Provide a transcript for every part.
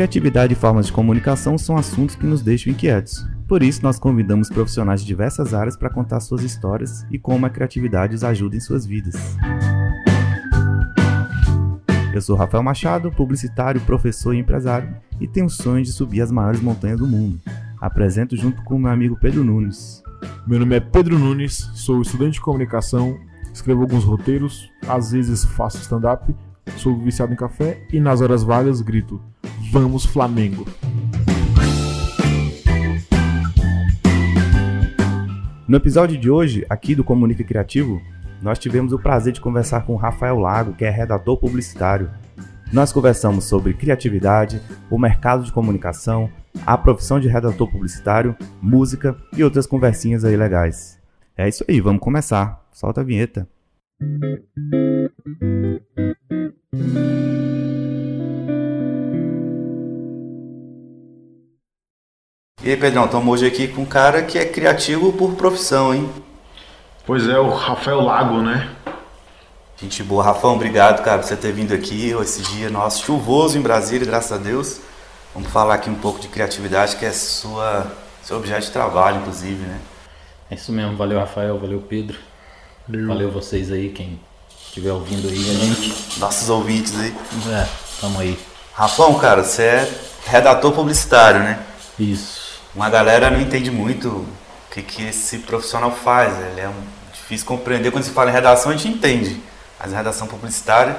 Criatividade e formas de comunicação são assuntos que nos deixam inquietos. Por isso, nós convidamos profissionais de diversas áreas para contar suas histórias e como a criatividade os ajuda em suas vidas. Eu sou Rafael Machado, publicitário, professor e empresário, e tenho o sonho de subir as maiores montanhas do mundo. Apresento junto com meu amigo Pedro Nunes. Meu nome é Pedro Nunes, sou estudante de comunicação, escrevo alguns roteiros, às vezes faço stand-up, sou viciado em café e nas horas vagas grito: Vamos Flamengo! No episódio de hoje, aqui do Comunica Criativo, nós tivemos o prazer de conversar com Rafael Lago, que é redator publicitário. Nós conversamos sobre criatividade, o mercado de comunicação, a profissão de redator publicitário, música e outras conversinhas aí legais. É isso aí, vamos começar. Solta a vinheta. E aí, Pedrão, estamos hoje aqui com um cara que é criativo por profissão, hein? Pois é, o Rafael Lago, né? Gente boa. Rafão, obrigado, cara, por você ter vindo aqui esse dia nosso chuvoso em Brasília, graças a Deus. Vamos falar aqui um pouco de criatividade, que é sua, seu objeto de trabalho, inclusive, né? É isso mesmo. Valeu, Rafael. Valeu, Pedro. Valeu, valeu vocês aí, quem estiver ouvindo aí a gente. Nossos ouvintes aí. É, tamo aí. Rafão, cara, você é redator publicitário, né? Isso. Uma galera não entende muito o que, que esse profissional faz. Ele é um, difícil compreender. Quando se fala em redação, a gente entende mas redação publicitária.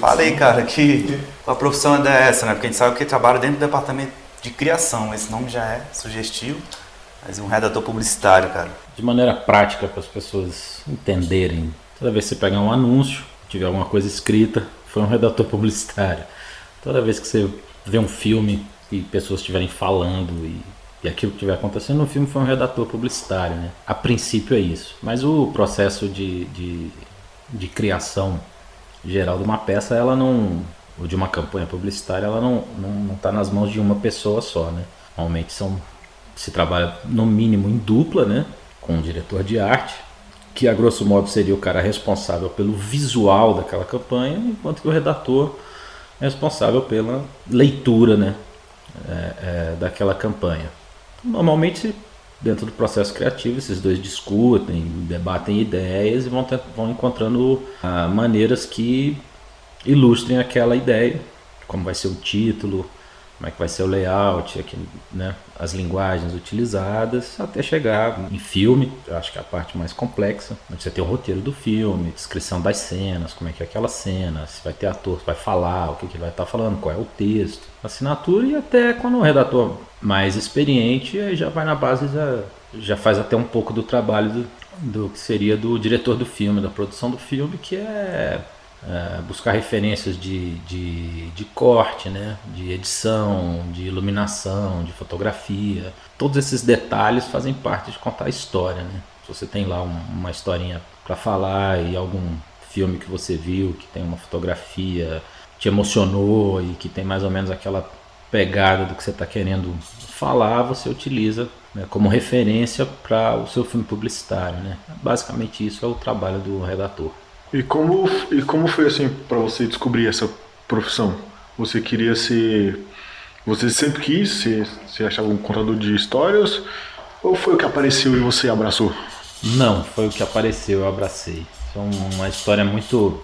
Falei, cara, que a profissão é essa, né? Porque a gente sabe que trabalha dentro do departamento de criação. Esse nome já é sugestivo, mas um redator publicitário, cara. De maneira prática, para as pessoas entenderem. Toda vez que você pegar um anúncio, tiver alguma coisa escrita, foi um redator publicitário. Toda vez que você vê um filme e pessoas estiverem falando e, e aquilo que estiver acontecendo no filme foi um redator publicitário, né? A princípio é isso. Mas o processo de, de de criação geral de uma peça, ela não, ou de uma campanha publicitária, ela não está não, não tá nas mãos de uma pessoa só, né? Normalmente são, se trabalha no mínimo em dupla, né? Com um diretor de arte, que a grosso modo seria o cara responsável pelo visual daquela campanha, enquanto que o redator é responsável pela leitura, né? É, é, daquela campanha. Normalmente dentro do processo criativo, esses dois discutem, debatem ideias e vão, ter, vão encontrando ah, maneiras que ilustrem aquela ideia, como vai ser o título, como é que vai ser o layout, aqui, né, as linguagens utilizadas, até chegar em filme, acho que é a parte mais complexa, onde você tem o roteiro do filme, descrição das cenas, como é que é aquela cena, se vai ter ator, se vai falar, o que, que ele vai estar falando, qual é o texto, assinatura e até quando o redator mais experiente já vai na base, já, já faz até um pouco do trabalho do, do que seria do diretor do filme, da produção do filme, que é é, buscar referências de, de, de, corte, né? de edição, de iluminação, de fotografia. Todos esses detalhes fazem parte de contar a história. Né? Se você tem lá um, uma historinha para falar e algum filme que você viu que tem uma fotografia te emocionou e que tem mais ou menos aquela pegada do que você está querendo falar, você utiliza né, como referência para o seu filme publicitário. Né? Basicamente isso é o trabalho do redator. E como, e como foi assim para você descobrir essa profissão? Você queria ser. Você sempre quis ser, você achava um contador de histórias? Ou foi o que apareceu e você abraçou? Não, foi o que apareceu, eu abracei. É uma história muito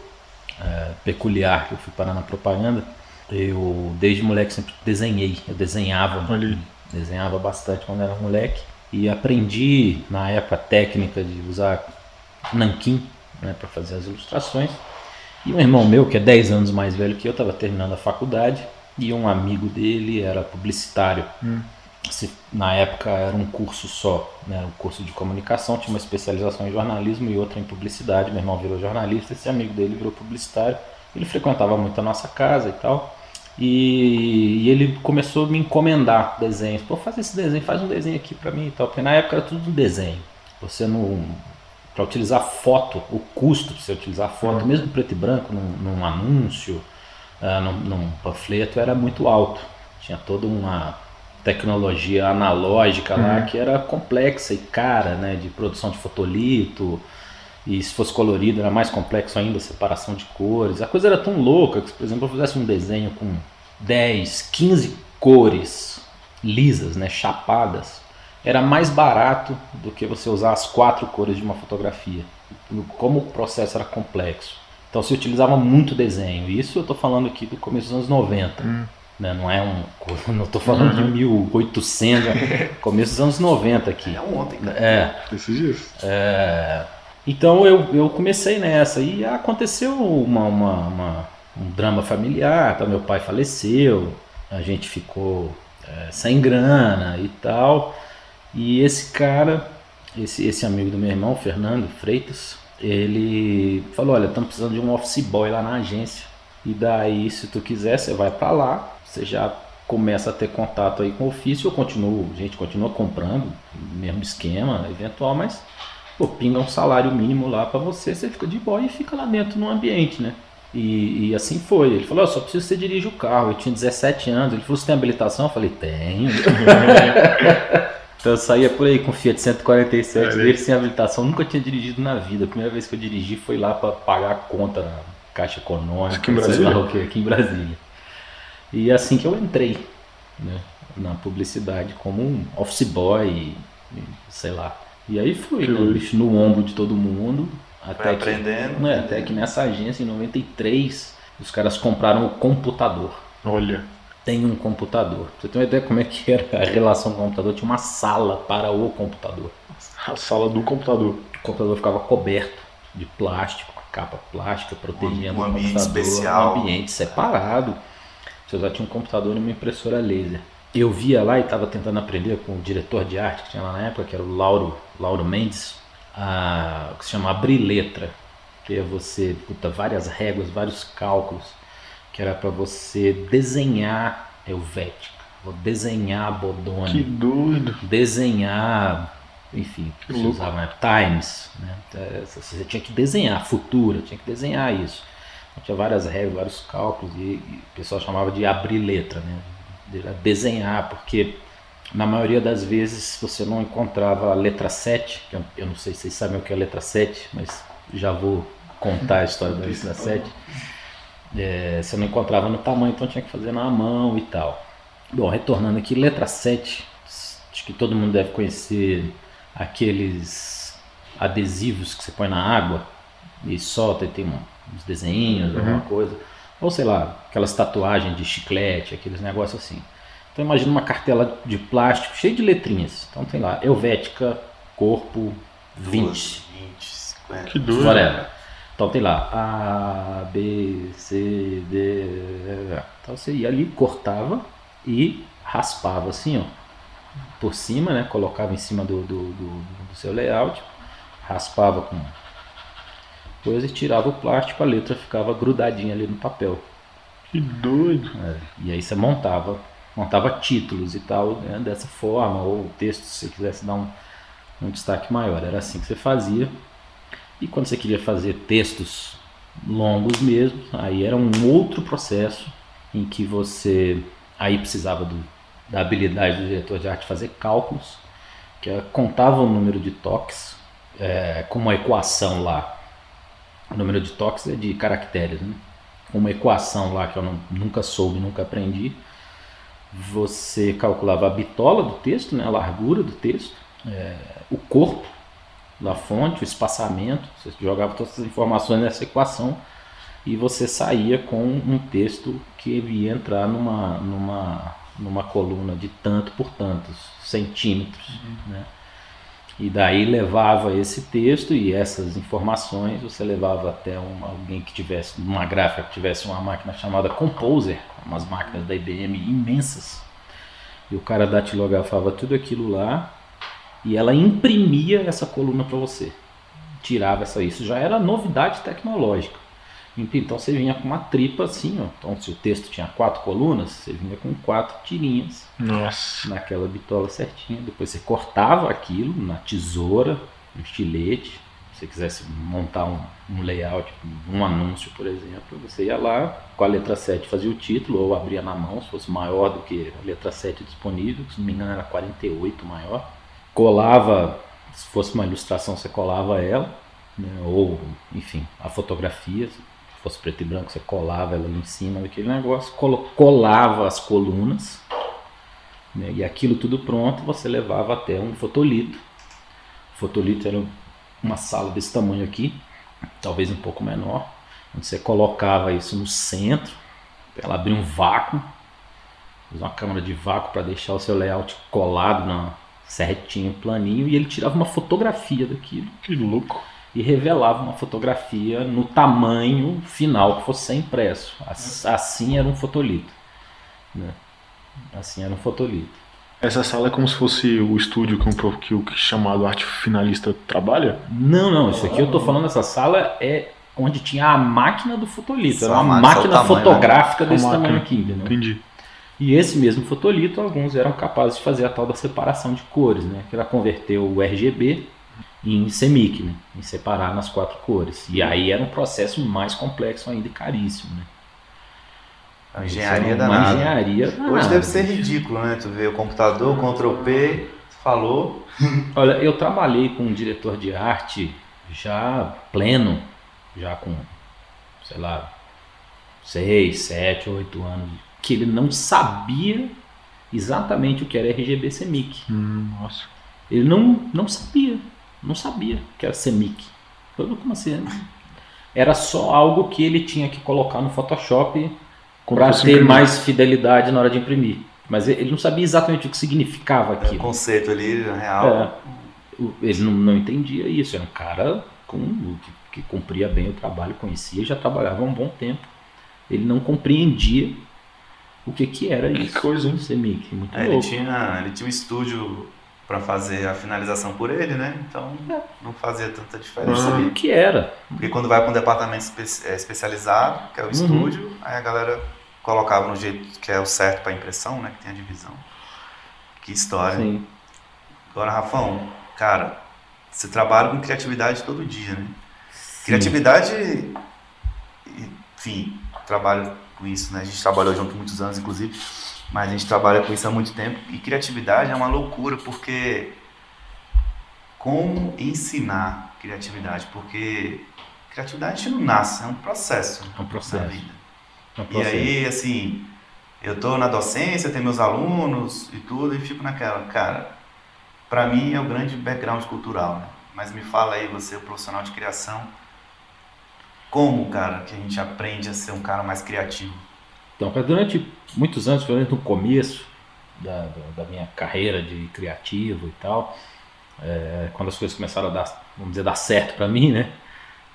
é, peculiar que eu fui parar na propaganda. Eu, desde moleque, sempre desenhei. Eu desenhava. Ali. Desenhava bastante quando era moleque. E aprendi, na época, a técnica de usar nanquim né, para fazer as ilustrações. E um irmão meu, que é 10 anos mais velho que eu, estava terminando a faculdade e um amigo dele era publicitário. Hum. Na época era um curso só, né, um curso de comunicação, tinha uma especialização em jornalismo e outra em publicidade. Meu irmão virou jornalista, esse amigo dele virou publicitário. Ele frequentava muito a nossa casa e tal. E, e, ele começou a me encomendar desenhos. Pô, faz esse desenho, faz um desenho aqui para mim e tal. Porque na época era tudo um desenho. Você não, para utilizar foto, o custo para você utilizar foto, uhum. mesmo preto e branco, num, num anúncio, uh, num, num, panfleto, era muito alto. Tinha toda uma tecnologia analógica uhum. lá que era complexa e cara, né, de produção de fotolito. E se fosse colorido era mais complexo ainda, separação de cores. A coisa era tão louca que, por exemplo, eu fizesse um desenho com 10, 15 cores lisas, né, chapadas, era mais barato do que você usar as quatro cores de uma fotografia. Como o processo era complexo. Então se utilizava muito desenho. Isso eu estou falando aqui do começo dos anos 90. Hum. Né? Não é um. Não estou falando uhum. de 1800, começo dos anos 90 aqui. É ontem, cara. É. Esses dias. É, então eu, eu comecei nessa e aconteceu uma, uma, uma um drama familiar. Tá? Meu pai faleceu, a gente ficou é, sem grana e tal. E esse cara, esse, esse amigo do meu irmão, Fernando Freitas, ele falou: Olha, estamos precisando de um office boy lá na agência. E daí, se tu quiser, você vai para lá, você já começa a ter contato aí com o ofício. Eu continuo, a gente continua comprando, mesmo esquema, eventual, mas pô, pinga um salário mínimo lá para você, você fica de boa e fica lá dentro no ambiente, né? E, e, assim foi. Ele falou: oh, só preciso que você dirija o carro. Eu tinha 17 anos. Ele falou: Você tem habilitação? Eu falei: Tenho. então eu saía por aí com Fiat 147 é, dele sem habilitação. Nunca tinha dirigido na vida. A primeira vez que eu dirigi foi lá para pagar a conta na Caixa Econômica. Aqui em Brasília? Lá, aqui em Brasília. E é assim que eu entrei né, na publicidade como um office boy, sei lá. E aí fui, né, bicho, no ombro de todo mundo. Até Foi aprendendo. Que, né, até que nessa agência, em 93, os caras compraram o computador. Olha. Tem um computador. Você tem uma ideia como é que era a relação com o computador? Tinha uma sala para o computador. A sala do computador. O computador ficava coberto de plástico, capa plástica protegendo um, um ambiente especial. um ambiente separado. Você já tinha um computador e uma impressora laser. Eu via lá e estava tentando aprender com o diretor de arte que tinha lá na época, que era o Lauro, Lauro Mendes, a, que se chama Abrir Letra, que é você, puta, várias réguas, vários cálculos, que era para você desenhar Helvética, vou desenhar Bodoni. Que doido! Desenhar, enfim, que se usava né? Times, né? É, você tinha que desenhar, Futura, tinha que desenhar isso. Então, tinha várias regras, vários cálculos, e, e, o pessoal chamava de abrir letra, né? desenhar, porque na maioria das vezes você não encontrava a letra 7, que eu, eu não sei se vocês sabem o que é a letra 7, mas já vou contar a história da letra 7. É, você não encontrava no tamanho, então tinha que fazer na mão e tal. Bom, retornando aqui, letra 7, acho que todo mundo deve conhecer aqueles adesivos que você põe na água e solta e tem uns desenhos, uhum. alguma coisa. Ou sei lá, aquelas tatuagens de chiclete, aqueles negócios assim. Então imagina uma cartela de plástico cheia de letrinhas. Então tem lá, Helvética, corpo 20. 20, 50. Que doido. Whatever. Então tem lá A, B, C, D. Então você ia ali, cortava e raspava assim, ó. Por cima, né? Colocava em cima do, do, do, do seu layout, raspava com coisa e tirava o plástico, a letra ficava grudadinha ali no papel. Que doido! É, e aí você montava montava títulos e tal né, dessa forma, ou texto se você quisesse dar um, um destaque maior. Era assim que você fazia. E quando você queria fazer textos longos mesmo, aí era um outro processo em que você aí precisava do, da habilidade do diretor de arte fazer cálculos, que é, contava o número de toques é, com uma equação lá. O número de toques é de caracteres, né? Uma equação lá que eu não, nunca soube, nunca aprendi você calculava a bitola do texto, né, a largura do texto, é, o corpo da fonte, o espaçamento, você jogava todas as informações nessa equação e você saía com um texto que ia entrar numa, numa, numa coluna de tanto por tantos centímetros. Uhum. Né? E daí levava esse texto e essas informações, você levava até um, alguém que tivesse, uma gráfica que tivesse uma máquina chamada Composer, umas máquinas da IBM imensas. E o cara datilografava tudo aquilo lá e ela imprimia essa coluna para você. Tirava essa isso já era novidade tecnológica. Então você vinha com uma tripa assim, ó. Então se o texto tinha quatro colunas, você vinha com quatro tirinhas. Nossa. Naquela bitola certinha. Depois você cortava aquilo na tesoura, no estilete. Se você quisesse montar um, um layout, um anúncio, por exemplo, você ia lá com a letra 7 fazia o título ou abria na mão, se fosse maior do que a letra 7 disponível, se não me engano era 48 maior. Colava, se fosse uma ilustração, você colava ela. Né, ou enfim, a fotografia, fosse preto e branco, você colava ela em cima daquele negócio, colava as colunas Né? E aquilo tudo pronto, você levava até um fotolito. O fotolito era uma sala desse tamanho aqui, talvez um pouco menor, onde você colocava isso no centro, ela abria um vácuo, uma câmera de vácuo para deixar o seu layout colado na certinho, planinho, e ele tirava uma fotografia daquilo. Que louco. E revelava uma fotografia no tamanho final que fosse impresso. Assim era um fotolito. Né? Assim era um fotolito. Essa sala é como se fosse o estúdio que, um, que o chamado arte finalista trabalha? Não, não. Isso aqui eu tô falando, essa sala é onde tinha a máquina do fotolito. Só Era uma a máquina, né? fotográfica desse tamanho aqui, entendeu? Entendi. E esse mesmo fotolito, alguns eram capazes de fazer a tal da separação de cores, né? Que era converter o RGB em CMYK, né? Em separar nas quatro cores. E aí era um processo mais complexo ainda e caríssimo, né? A engenharia uma danada. engenharia Hoje danada, deve ser ridículo, né? Tu vê o computador, Ctrl P, falou. Olha, eu trabalhei com um diretor de arte já pleno, já com, sei lá, seis, sete, oito anos, que ele não sabia exatamente o que era RGB CMYK. Hum, nossa. Ele não, não sabia, não sabia que era CMYK. Eu, como assim? Era só algo que ele tinha que colocar no Photoshop para ter imprimir. mais fidelidade na hora de imprimir. Mas ele não sabia exatamente o que significava É, o aquilo. conceito ali, na real. É, o- ele não, não entendia isso. Era um cara com, que, que cumpria bem o trabalho, conhecia, já trabalhava há um bom tempo. Ele não compreendia o que, que era Que isso. coisa, hein? CMYK, muito É, ele, louco. tinha, ele tinha um estúdio pra fazer a finalização por ele, né? Então É. não fazia tanta diferença. sabia o que era. Porque quando vai para um departamento espe- é, especializado, que é o Uhum. estúdio, aí a galera colocava no jeito que é o certo para impressão, né? Que tem a divisão. Que história. Sim. Agora, Rafão, cara, você trabalha com criatividade todo dia, né? Criatividade, enfim, trabalho com isso, né? A gente trabalhou junto muitos anos, inclusive, mas a gente trabalha com isso há muito tempo. E criatividade é uma loucura, porque como ensinar criatividade? Porque criatividade a gente não nasce, é um processo É um na processo. vida. É um E processo. aí, assim, eu tô na docência, tenho meus alunos e tudo, e fico naquela, cara, pra mim é o grande background cultural, né? Mas me fala aí, você, o profissional de criação, como, cara, que a gente aprende a ser um cara mais criativo? Então, cara, durante muitos anos, pelo menos no começo da, da, minha carreira de criativo e tal, é, quando as coisas começaram a dar, vamos dizer, dar certo para mim, né?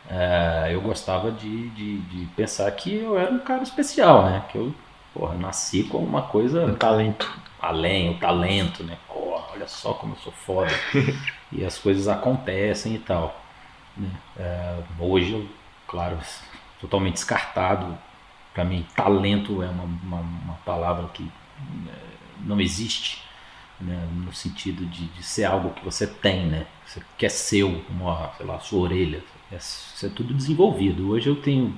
é, eu gostava de, de, de pensar que eu era um cara especial, né? Que eu, porra, nasci com uma coisa Um talento. além, o talento, né? Porra, olha só como eu sou foda. e as coisas acontecem e tal. né? É, hoje, eu, claro, totalmente descartado. Para mim, talento é uma, uma, uma palavra que é, não existe. Né? No sentido de, de ser algo que você tem, né? Você quer seu, uma, sei lá, a sua orelha. É, isso é tudo desenvolvido. Hoje eu tenho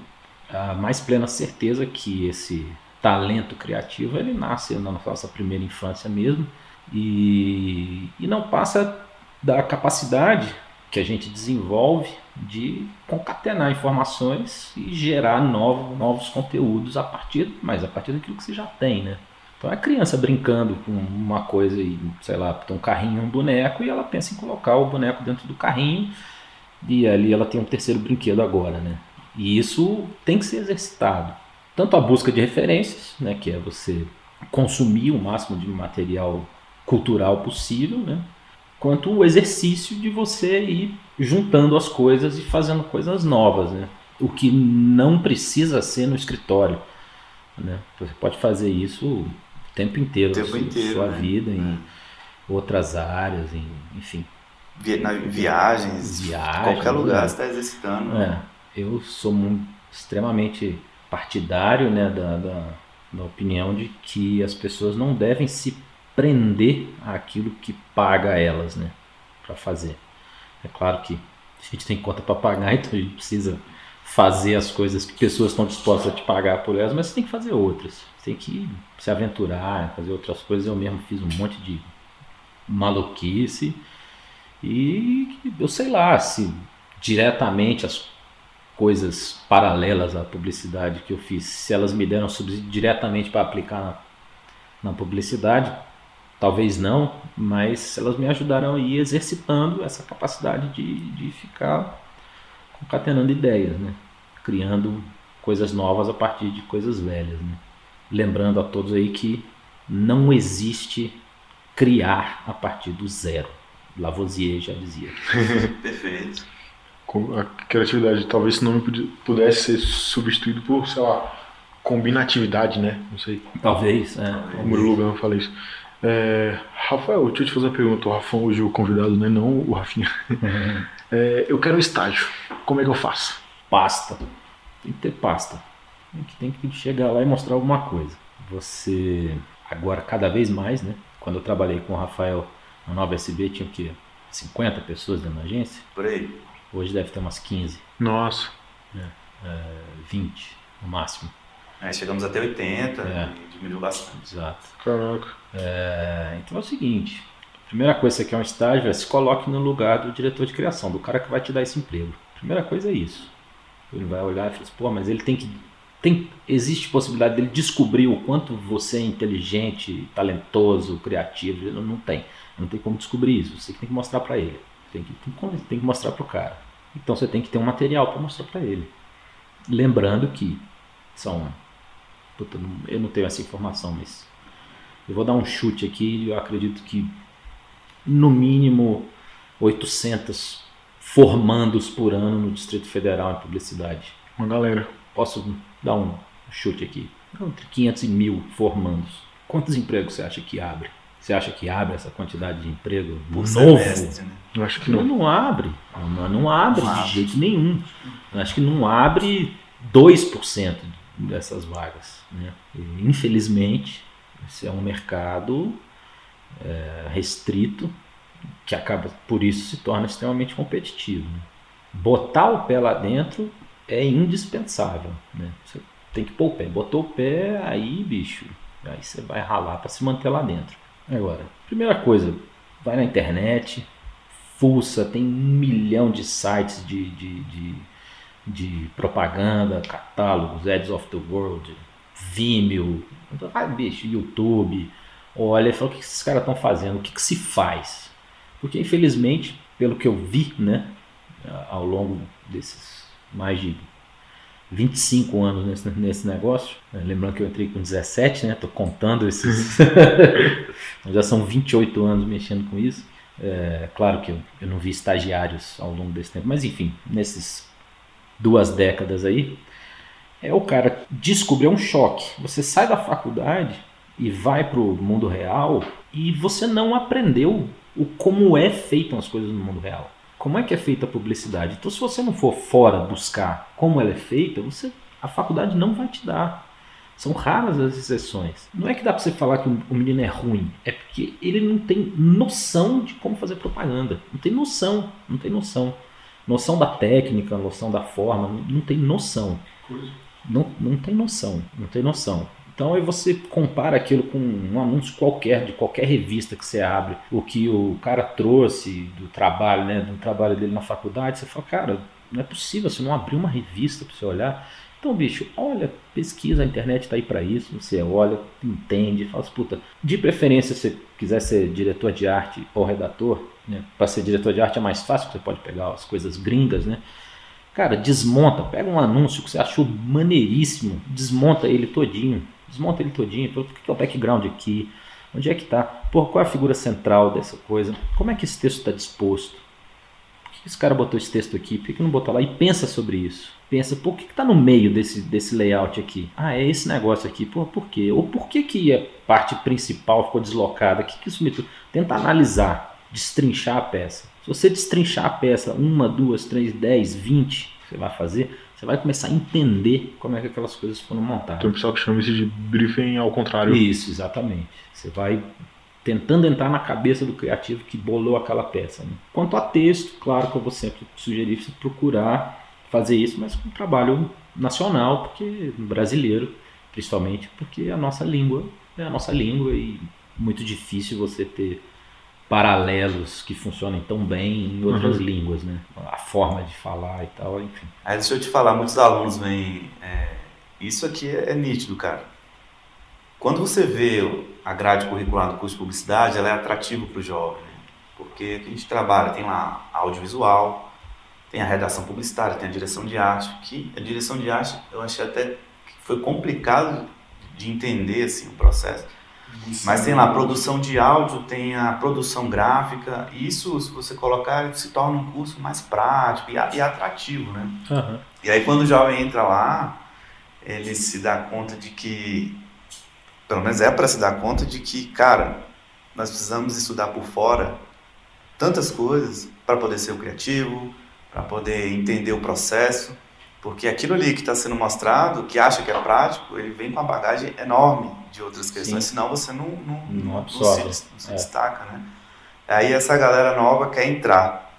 a mais plena certeza que esse talento criativo ele nasce na nossa primeira infância mesmo e, e não passa da capacidade que a gente desenvolve de concatenar informações e gerar novos, novos conteúdos a partir, mas a partir daquilo que você já tem, né? Então a criança brincando com uma coisa e, sei lá, um carrinho, um boneco e ela pensa em colocar o boneco dentro do carrinho e ali ela tem um terceiro brinquedo agora, né? E isso tem que ser exercitado. Tanto a busca de referências, né, que é você consumir o máximo de material cultural possível, né? Quanto o exercício de você ir juntando as coisas e fazendo coisas novas, né? O que não precisa ser no escritório, né? Você pode fazer isso o tempo inteiro, O tempo sua, inteiro, sua né? vida, em outras áreas, em, enfim. Vi- na- viagens, Viagens, qualquer lugar né? você está exercitando. É, eu sou extremamente partidário né, da, da, da opinião de que as pessoas não devem se prender àquilo que paga elas né, para fazer. É claro que a gente tem conta para pagar, então a gente precisa fazer as coisas que pessoas estão dispostas a te pagar por elas, mas você tem que fazer outras. Você tem que se aventurar, fazer outras coisas. Eu mesmo fiz um monte de maluquice e eu sei lá se diretamente as coisas paralelas à publicidade que eu fiz, se elas me deram subsídio diretamente para aplicar na, na publicidade, Talvez não, mas elas me ajudaram a ir exercitando essa capacidade de, de ficar concatenando ideias, né? criando coisas novas a partir de coisas velhas. Né? Lembrando a todos aí que não existe criar a partir do zero. Lavoisier já dizia. Perfeito. A criatividade talvez esse nome pudesse ser substituído por, sei lá, combinatividade, né? Não sei. Talvez, é. O Lugan fala isso. É, Rafael, deixa eu te fazer uma pergunta. O Rafão hoje o convidado, né? Não o Rafinha. Uhum. É, eu quero um estágio. Como é que eu faço? Pasta. Tem que ter pasta. Tem que, tem que chegar lá e mostrar alguma coisa. Você, agora, cada vez mais, né? Quando eu trabalhei com o Rafael na Nova SB, tinha o quê? 50 pessoas dentro da agência? Por aí. Hoje deve ter umas 15. Nossa. É, é, 20 no máximo. É, chegamos até 80 é. e diminuiu bastante. Exato. Caraca. É, então é o seguinte: primeira coisa que você quer um estágio é se coloque no lugar do diretor de criação, do cara que vai te dar esse emprego. Primeira coisa é isso. Ele vai olhar e falar assim, pô, mas ele tem que. Tem, existe possibilidade dele descobrir o quanto você é inteligente, talentoso, criativo. Ele não tem. Não tem como descobrir isso. Você tem que mostrar para ele. Tem que, tem, tem que mostrar para o cara. Então você tem que ter um material para mostrar para ele. Lembrando que são Puta, eu não tenho essa informação, mas eu vou dar um chute aqui. Eu acredito que no mínimo 800 formandos por ano no Distrito Federal em publicidade. Uma galera. Posso dar um chute aqui? Entre 500 e mil formandos. Quantos empregos você acha que abre? Você acha que abre essa quantidade de emprego por novo? Semestre, né? Eu acho que não. Não, não abre. Não, não abre não de abre. jeito nenhum. Eu acho que não abre 2% dessas vagas. Né? E, infelizmente, esse é um mercado é, restrito que acaba, por isso, se torna extremamente competitivo. Né? Botar o pé lá dentro é indispensável. Né? Você tem que pôr o pé. Botou o pé, aí, bicho, aí você vai ralar para se manter lá dentro. Agora, primeira coisa, vai na internet, fuça, tem um milhão de sites de, de, de de propaganda, catálogos, Ads of the World, Vimeo, vai, bicho, YouTube, olha fala o que esses caras estão fazendo, o que, que se faz. Porque infelizmente, pelo que eu vi, né, ao longo desses mais de 25 anos nesse, nesse negócio, né, lembrando que eu entrei com 17, né, tô contando esses, já são 28 anos mexendo com isso. É, claro que eu, eu não vi estagiários ao longo desse tempo, mas enfim, nesses duas décadas aí, é o cara descobrir um choque. Você sai da faculdade e vai para o mundo real e você não aprendeu o como é feitas as coisas no mundo real. Como é que é feita a publicidade? Então, se você não for fora buscar como ela é feita, você a faculdade não vai te dar. São raras as exceções. Não é que dá para você falar que o menino é ruim, é porque ele não tem noção de como fazer propaganda. Não tem noção, não tem noção noção da técnica, noção da forma, não tem noção. Não, não tem noção, não tem noção. Então aí você compara aquilo com um anúncio qualquer, de qualquer revista que você abre, o que o cara trouxe do trabalho, né, do trabalho dele na faculdade, você fala, cara, não é possível, você não abriu uma revista para você olhar. Então, bicho, olha, pesquisa, a internet está aí para isso. Você olha, entende, fala assim, puta. De preferência, se você quiser ser diretor de arte ou redator, né? Para ser diretor de arte é mais fácil, você pode pegar as coisas gringas, né? Cara, desmonta, pega um anúncio que você achou maneiríssimo, desmonta ele todinho, desmonta ele todinho, o que é o background aqui, onde é que tá, por qual é a figura central dessa coisa, como é que esse texto está disposto, por que esse cara botou esse texto aqui, por que não botou lá, e pensa sobre isso, pensa, por que está no meio desse, desse layout aqui? Ah, é esse negócio aqui, por, por quê? Ou por que, que a parte principal ficou deslocada, o que, que isso me... Tenta analisar, destrinchar a peça. Se você destrinchar a peça, uma, duas, três, dez, vinte, você vai fazer, você vai começar a entender como é que aquelas coisas foram montadas. Tem um pessoal que chama isso de briefing ao contrário. Isso, exatamente. Você vai tentando entrar na cabeça do criativo que bolou aquela peça. Né? Quanto a texto, claro que eu vou sempre sugerir você procurar fazer isso, mas com um trabalho nacional, porque brasileiro, principalmente, porque a nossa língua é a nossa língua e muito difícil você ter paralelos que funcionem tão bem em outras uhum. línguas, né? A forma de falar e tal, enfim. Aí deixa eu te falar, muitos alunos vêm. É, isso aqui é, é nítido, cara. quando você vê a grade curricular do curso de publicidade, ela é atrativa para o jovem, né? porque a gente trabalha, tem lá audiovisual, tem a redação publicitária, tem a direção de arte, que a direção de arte eu achei até que foi complicado de entender assim, o processo. Isso. Mas tem lá produção de áudio, tem a produção gráfica, e isso, se você colocar, se torna um curso mais prático e, e atrativo, né? Uhum. E aí quando o jovem entra lá, ele se dá conta de que, pelo menos é para se dar conta de que, cara, nós precisamos estudar por fora tantas coisas para poder ser o criativo, para poder entender o processo, porque aquilo ali que está sendo mostrado, que acha que é prático, ele vem com uma bagagem enorme de outras questões, Sim. senão você não, não, não, não se, não se é. destaca, né? Aí essa galera nova quer entrar.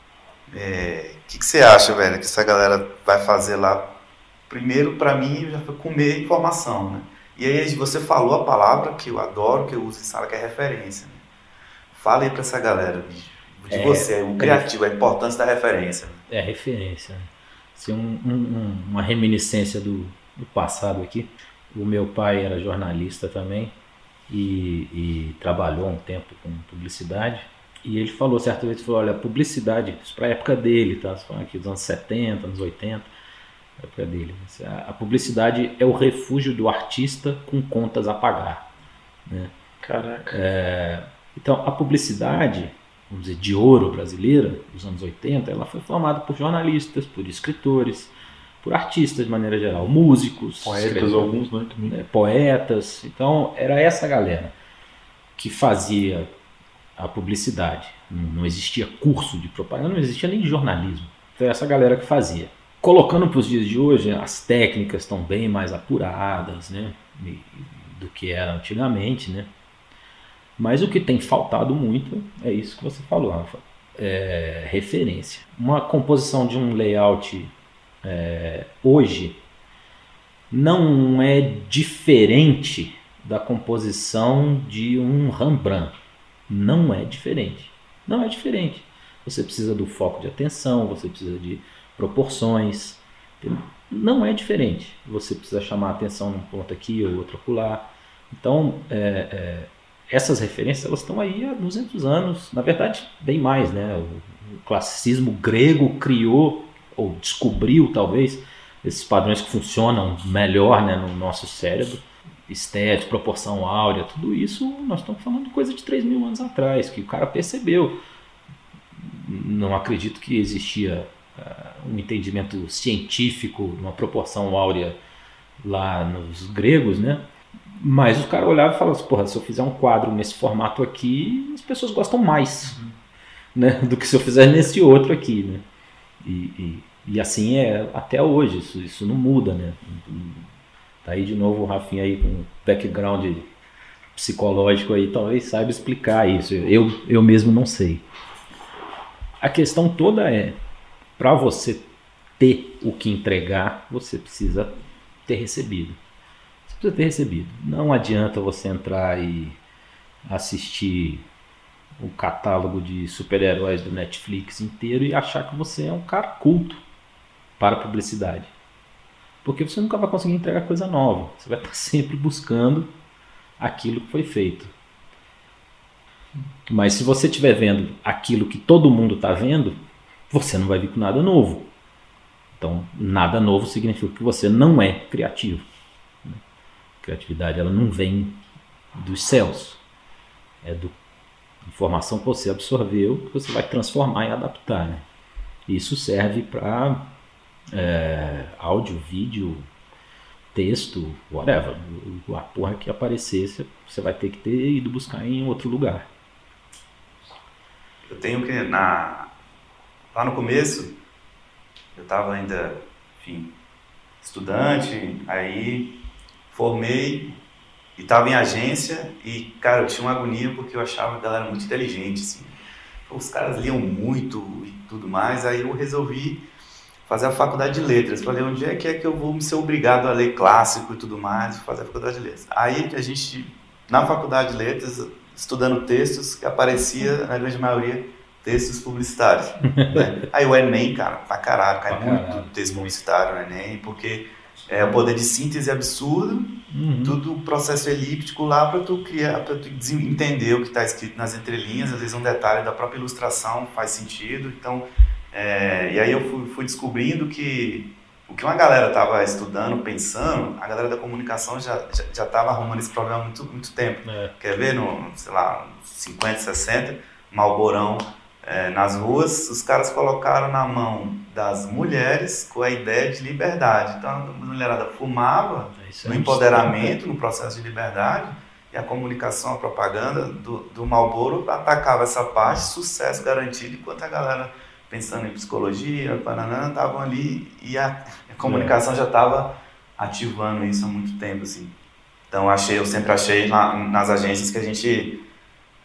O é, que, que você acha, velho, que essa galera vai fazer lá? Primeiro, para mim, já foi comer informação, né? E aí você falou a palavra que eu adoro, que eu uso em sala, que é referência. Né? Fala aí pra essa galera, bicho. De é, você, o criativo, a importância da referência. É, referência. Assim, um, um, uma reminiscência do, do passado aqui. O meu pai era jornalista também e, e trabalhou um tempo com publicidade. E ele falou certa vez, falou, olha, publicidade, isso para a época dele, tá? Falando aqui dos anos 70, anos 80, época dele. A, publicidade é o refúgio do artista com contas a pagar. Né? Caraca. É, então, a publicidade, vamos dizer, de ouro brasileira, dos anos 80, ela foi formada por jornalistas, por escritores, por artistas de maneira geral, músicos, poetas alguns, né, também. Né, poetas. Então era essa galera que fazia a publicidade. Não existia curso de propaganda, não existia nem jornalismo. Então essa galera que fazia. Colocando para os dias de hoje, as técnicas estão bem mais apuradas, né, do que era antigamente, né. Mas o que tem faltado muito é isso que você falou, Rafa. É referência. Uma composição de um layout é, hoje não é diferente da composição de um Rembrandt. Não é diferente. Não é diferente. Você precisa do foco de atenção, você precisa de proporções. Não é diferente. Você precisa chamar atenção num ponto aqui ou outro acolá. Então, é, é, essas referências elas estão aí há 200 anos. Na verdade, bem mais. Né? O, o classicismo grego criou ou descobriu talvez esses padrões que funcionam melhor né, no nosso cérebro, estética, proporção áurea, tudo isso nós estamos falando de coisa de 3 mil anos atrás, que o cara percebeu. Não acredito que existia uh, um entendimento científico, uma proporção áurea lá nos gregos, né? Mas o cara olhava e falava assim, porra, se eu fizer um quadro nesse formato aqui, as pessoas gostam mais, uhum. né? Do que se eu fizer nesse outro aqui, né? E, e, e assim é até hoje, isso, isso não muda, né? Tá aí de novo o Rafinha aí com background psicológico aí, talvez saiba explicar isso. Eu, eu mesmo não sei. A questão toda é, para você ter o que entregar, você precisa ter recebido. Precisa ter recebido. Não adianta você entrar e assistir o catálogo de super-heróis do Netflix inteiro e achar que você é um cara culto para a publicidade. Porque você nunca vai conseguir entregar coisa nova. Você vai estar sempre buscando aquilo que foi feito. Mas se você estiver vendo aquilo que todo mundo está vendo, você não vai vir com nada novo. Então, nada novo significa que você não é criativo. Criatividade ela não vem dos céus. É do informação que você absorveu que você vai transformar e adaptar. Né? Isso serve para é, áudio, vídeo, texto, whatever. A porra que aparecesse, você vai ter que ter ido buscar em outro lugar. Eu tenho que, na, lá no começo, eu estava ainda, enfim, estudante, aí formei e estava em agência e, cara, eu tinha uma agonia porque eu achava que ela era muito inteligente, assim. Os caras liam muito e tudo mais, aí eu resolvi fazer a faculdade de letras. Falei, onde é que é que eu vou me ser obrigado a ler clássico e tudo mais, fazer a faculdade de letras. Aí a gente, na faculdade de letras, estudando textos, que aparecia, na grande maioria, textos publicitários. né? Aí o Enem, cara, pra caralho, cai pra muito caralho. texto publicitário no Enem, porque é o poder de síntese absurdo, Uhum. tudo processo elíptico lá para tu criar, para tu entender o que está escrito nas entrelinhas, às vezes um detalhe da própria ilustração faz sentido. Então, é, e aí eu fui, fui descobrindo que o que uma galera estava estudando, pensando, a galera da comunicação já já já estava arrumando esse problema há muito muito tempo. É. Quer ver no, sei lá, 50, 60, Malborão é, nas ruas, os caras colocaram na mão das mulheres com a ideia de liberdade. Então a mulherada fumava no é um empoderamento, no processo de liberdade, e a comunicação, a propaganda do, do Marlboro atacava essa parte, sucesso garantido, enquanto a galera pensando em psicologia, banana, estavam ali e a, a comunicação já estava ativando isso há muito tempo, assim. Então achei, eu sempre achei lá nas agências que a gente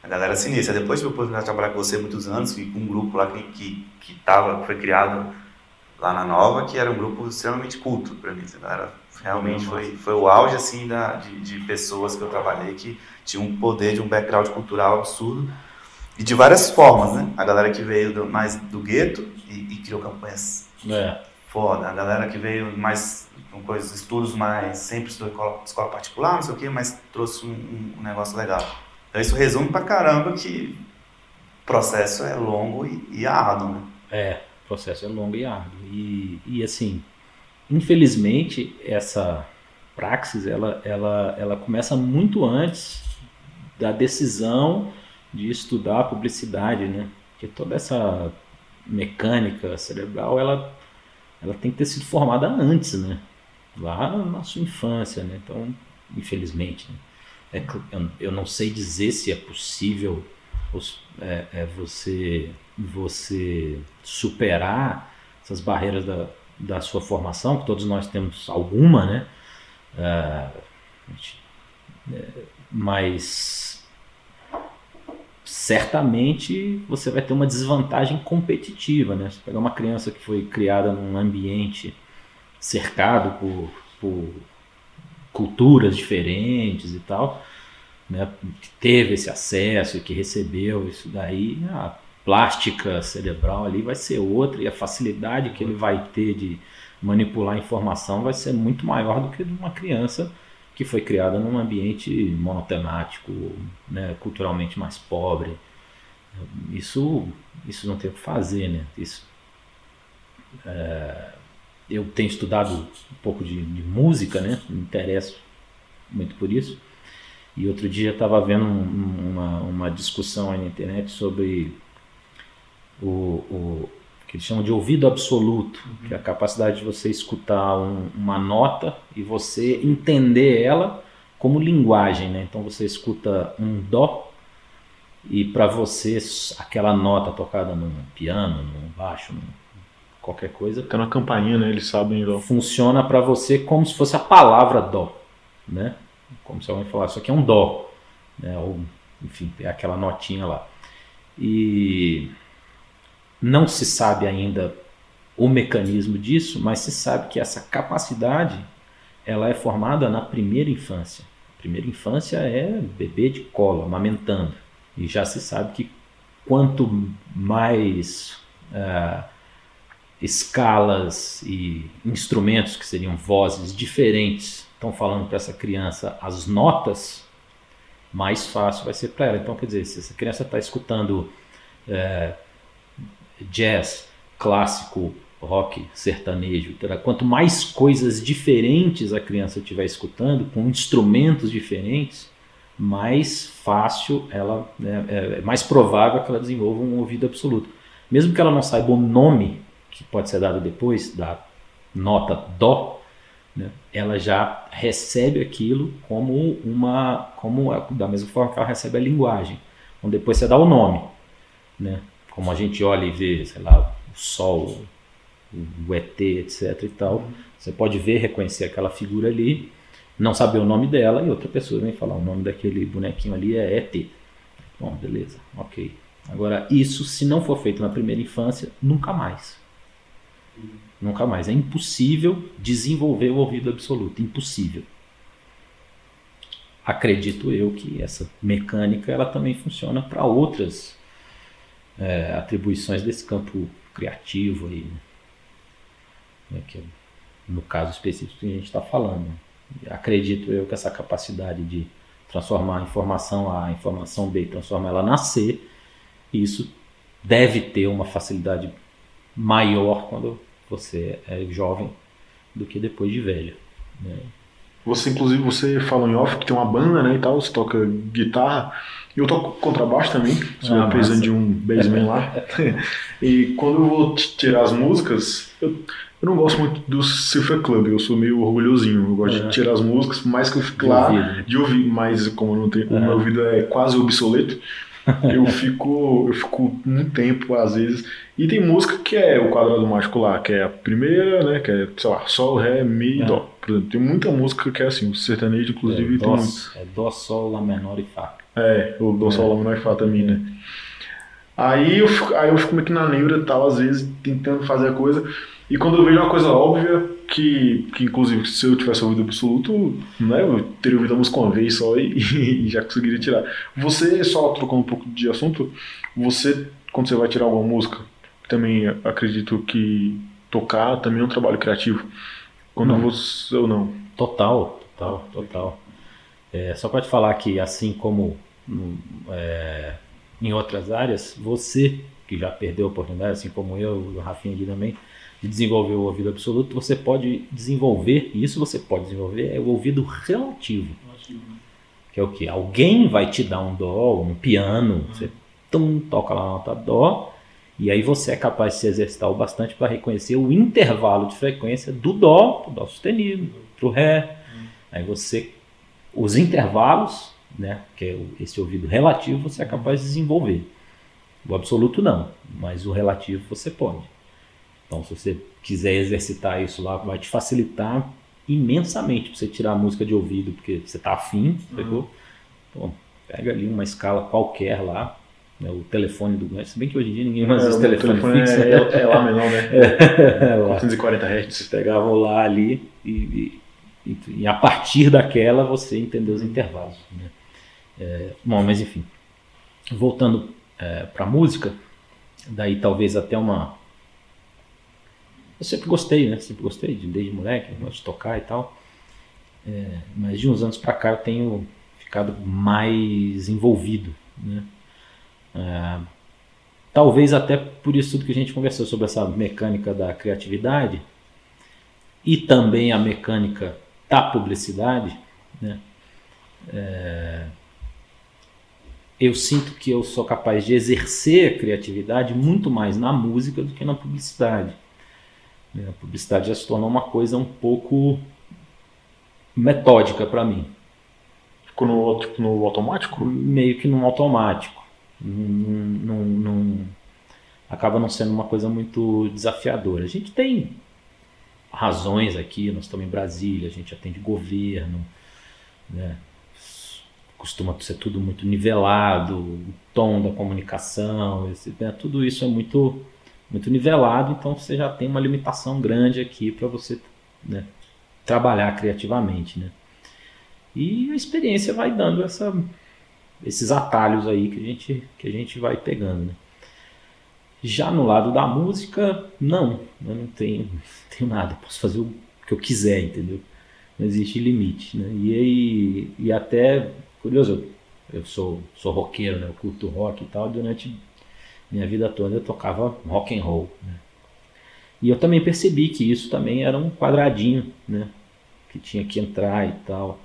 a galera é sinistra. Depois tive a oportunidade de trabalhar com você muitos anos, com um grupo lá que, que, que tava, foi criado lá na Nova, que era um grupo extremamente culto para mim. A galera realmente foi, foi o auge assim da, de, de pessoas que eu trabalhei que tinham um poder de um background cultural absurdo e de várias formas, né? A galera que veio do, mais do gueto e, e criou campanhas É. foda, a galera que veio mais com coisas, estudos mais, sempre estudou escola, escola particular, não sei o que, mas trouxe um- um negócio legal. Então isso resume pra caramba que o processo é longo e, e árduo, né? É, o processo é longo e árduo. E, e assim, infelizmente, essa praxis, ela, ela, ela começa muito antes da decisão de estudar a publicidade, né? Porque toda essa mecânica cerebral, ela, ela tem que ter sido formada antes, né? Lá na sua infância, né? Então, infelizmente, né? É eu, não sei dizer se é possível os- é, é você você superar essas barreiras da, da sua formação, que todos nós temos alguma, né? Gente- é, mas certamente você vai ter uma desvantagem competitiva, né? Se pegar uma criança que foi criada num ambiente cercado por, por culturas diferentes e tal, né, que teve esse acesso e que recebeu isso daí, a plástica cerebral ali vai ser outra e a facilidade que ele vai ter de manipular informação vai ser muito maior do que de uma criança que foi criada num ambiente monotemático, né, culturalmente mais pobre. Isso, isso não tem o que fazer, né? Isso, é, eu tenho estudado um pouco de, de música, né? Me interesso muito por isso. E outro dia estava vendo um- uma, uma discussão aí na internet sobre o, o que eles chamam de ouvido absoluto, que é a capacidade de você escutar um- uma nota e você entender ela como linguagem, né? Então você escuta um dó e para você aquela nota tocada num piano, num baixo, num qualquer coisa, Fica na campainha, né? Eles sabem. Então. funciona para você como se fosse a palavra dó, né? Como se alguém falasse, isso aqui é um dó, né? Ou, enfim, é aquela notinha lá. E não se sabe ainda o mecanismo disso, mas se sabe que essa capacidade ela é formada na primeira infância. Primeira infância é bebê de colo, amamentando. E já se sabe que quanto mais ah, escalas e instrumentos que seriam vozes diferentes estão falando para essa criança as notas, mais fácil vai ser para ela. Então, quer dizer, se essa criança está escutando é, jazz, clássico, rock, sertanejo, etc., quanto mais coisas diferentes a criança estiver escutando, com instrumentos diferentes, mais fácil ela, né, é mais provável que ela desenvolva um ouvido absoluto. Mesmo que ela não saiba o nome que pode ser dado depois da nota dó, né, ela já recebe aquilo como uma, como da mesma forma que ela recebe a linguagem. Então depois você dá o nome, né? Como a gente olha e vê, sei lá, o sol, o ET, etc e tal, você pode ver, reconhecer aquela figura ali, não saber o nome dela e outra pessoa vem falar o nome daquele bonequinho ali é ET. Bom, beleza, ok. Agora, isso, se não for feito na primeira infância, nunca mais. Nunca mais. É impossível desenvolver o ouvido absoluto. Impossível. Acredito eu que essa mecânica ela também funciona para outras é, atribuições desse campo criativo aí. Né? É que no caso específico que a gente está falando. Acredito eu que essa capacidade de transformar a informação A, a informação B, transformar ela na C, isso deve ter uma facilidade maior quando você é jovem do que depois de velho. Né? Você, inclusive, você falou em off que tem uma banda, né, e tal, você toca guitarra. Eu toco contrabaixo também, sou ah, precisando de um bassman lá. e quando eu vou tirar as músicas, eu, eu não gosto muito do Cifra Club, eu sou meio orgulhosinho. Eu gosto é. de tirar as músicas, por mais que eu fique lá ouvido. de ouvir, mas como eu não tenho, é. o meu ouvido é quase obsoleto, eu fico, eu fico um tempo, às vezes. E tem música que é o quadrado mágico lá, que é a primeira, né? Que é, sei lá, Sol, Ré, Mi e é. Dó. Por exemplo, tem muita música que é assim, o sertanejo, inclusive, é, tem muito. É Dó, Sol, Lá menor e Fá. É, o Dó, Sol, Lá menor e Fá também, né? Aí eu, fico, aí eu fico meio que na neura e tal, às vezes, tentando fazer a coisa. E quando eu vejo uma coisa óbvia, que, que inclusive se eu tivesse ouvido absoluto, né, eu teria ouvido a música uma vez só e, e, já conseguiria tirar. Você, só trocando um pouco de assunto, você, quando você vai tirar alguma música, também acredito que tocar também é um trabalho criativo. Quando não. você ou não? Total, total, total. É, só para te falar que assim como é, em outras áreas, você que já perdeu a oportunidade, assim como eu, o Rafinha aqui também, de desenvolver o ouvido absoluto, você pode desenvolver, e isso você pode desenvolver, é o ouvido relativo. Que é o que? Alguém vai te dar um dó, um piano, você tum, toca lá a nota dó, e aí você é capaz de se exercitar o bastante para reconhecer o intervalo de frequência do dó, do dó sustenido, para o ré. Aí você, os intervalos, né, que é esse ouvido relativo, você é capaz de desenvolver. O absoluto não, mas o relativo você pode. Então, se você quiser exercitar isso lá, vai te facilitar imensamente para você tirar a música de ouvido, porque você está afim, uhum. Pô, pega ali uma escala qualquer lá, né, o telefone do se bem que hoje em dia ninguém mais é, usa telefone, telefone fixo. É, é, é lá menor, né? É, 440 Hz. Pegavam lá ali e, e, e, a partir daquela você entendeu os intervalos. Né? É, bom, mas enfim, voltando é, para a música, daí talvez até uma eu sempre gostei, né? Sempre gostei, de, desde moleque, gosto de tocar e tal. É, mas de uns anos para cá eu tenho ficado mais envolvido, né? É, talvez até por isso tudo que a gente conversou sobre essa mecânica da criatividade e também a mecânica da publicidade, né? É, eu sinto que eu sou capaz de exercer a criatividade muito mais na música do que na publicidade. A publicidade já se tornou uma coisa um pouco metódica para mim. Ficou no, tipo, no automático? Meio que no automático. Num, num, num, acaba não sendo uma coisa muito desafiadora. A gente tem razões aqui, nós estamos em Brasília, a gente atende governo, né? costuma ser tudo muito nivelado, o tom da comunicação, esse, né? tudo isso é muito muito nivelado, então você já tem uma limitação grande aqui para você né, trabalhar criativamente, né? E a experiência vai dando essa, esses atalhos aí que a gente, que a gente vai pegando, né? Já no lado da música, não, eu não tenho, tenho nada, posso fazer o que eu quiser, entendeu? Não existe limite, né? E, e até, curioso, eu, eu sou, sou roqueiro, né? Eu curto rock e tal, durante minha vida toda eu tocava rock and roll. Né? E eu também percebi que isso também era um quadradinho, né? Que tinha que entrar e tal.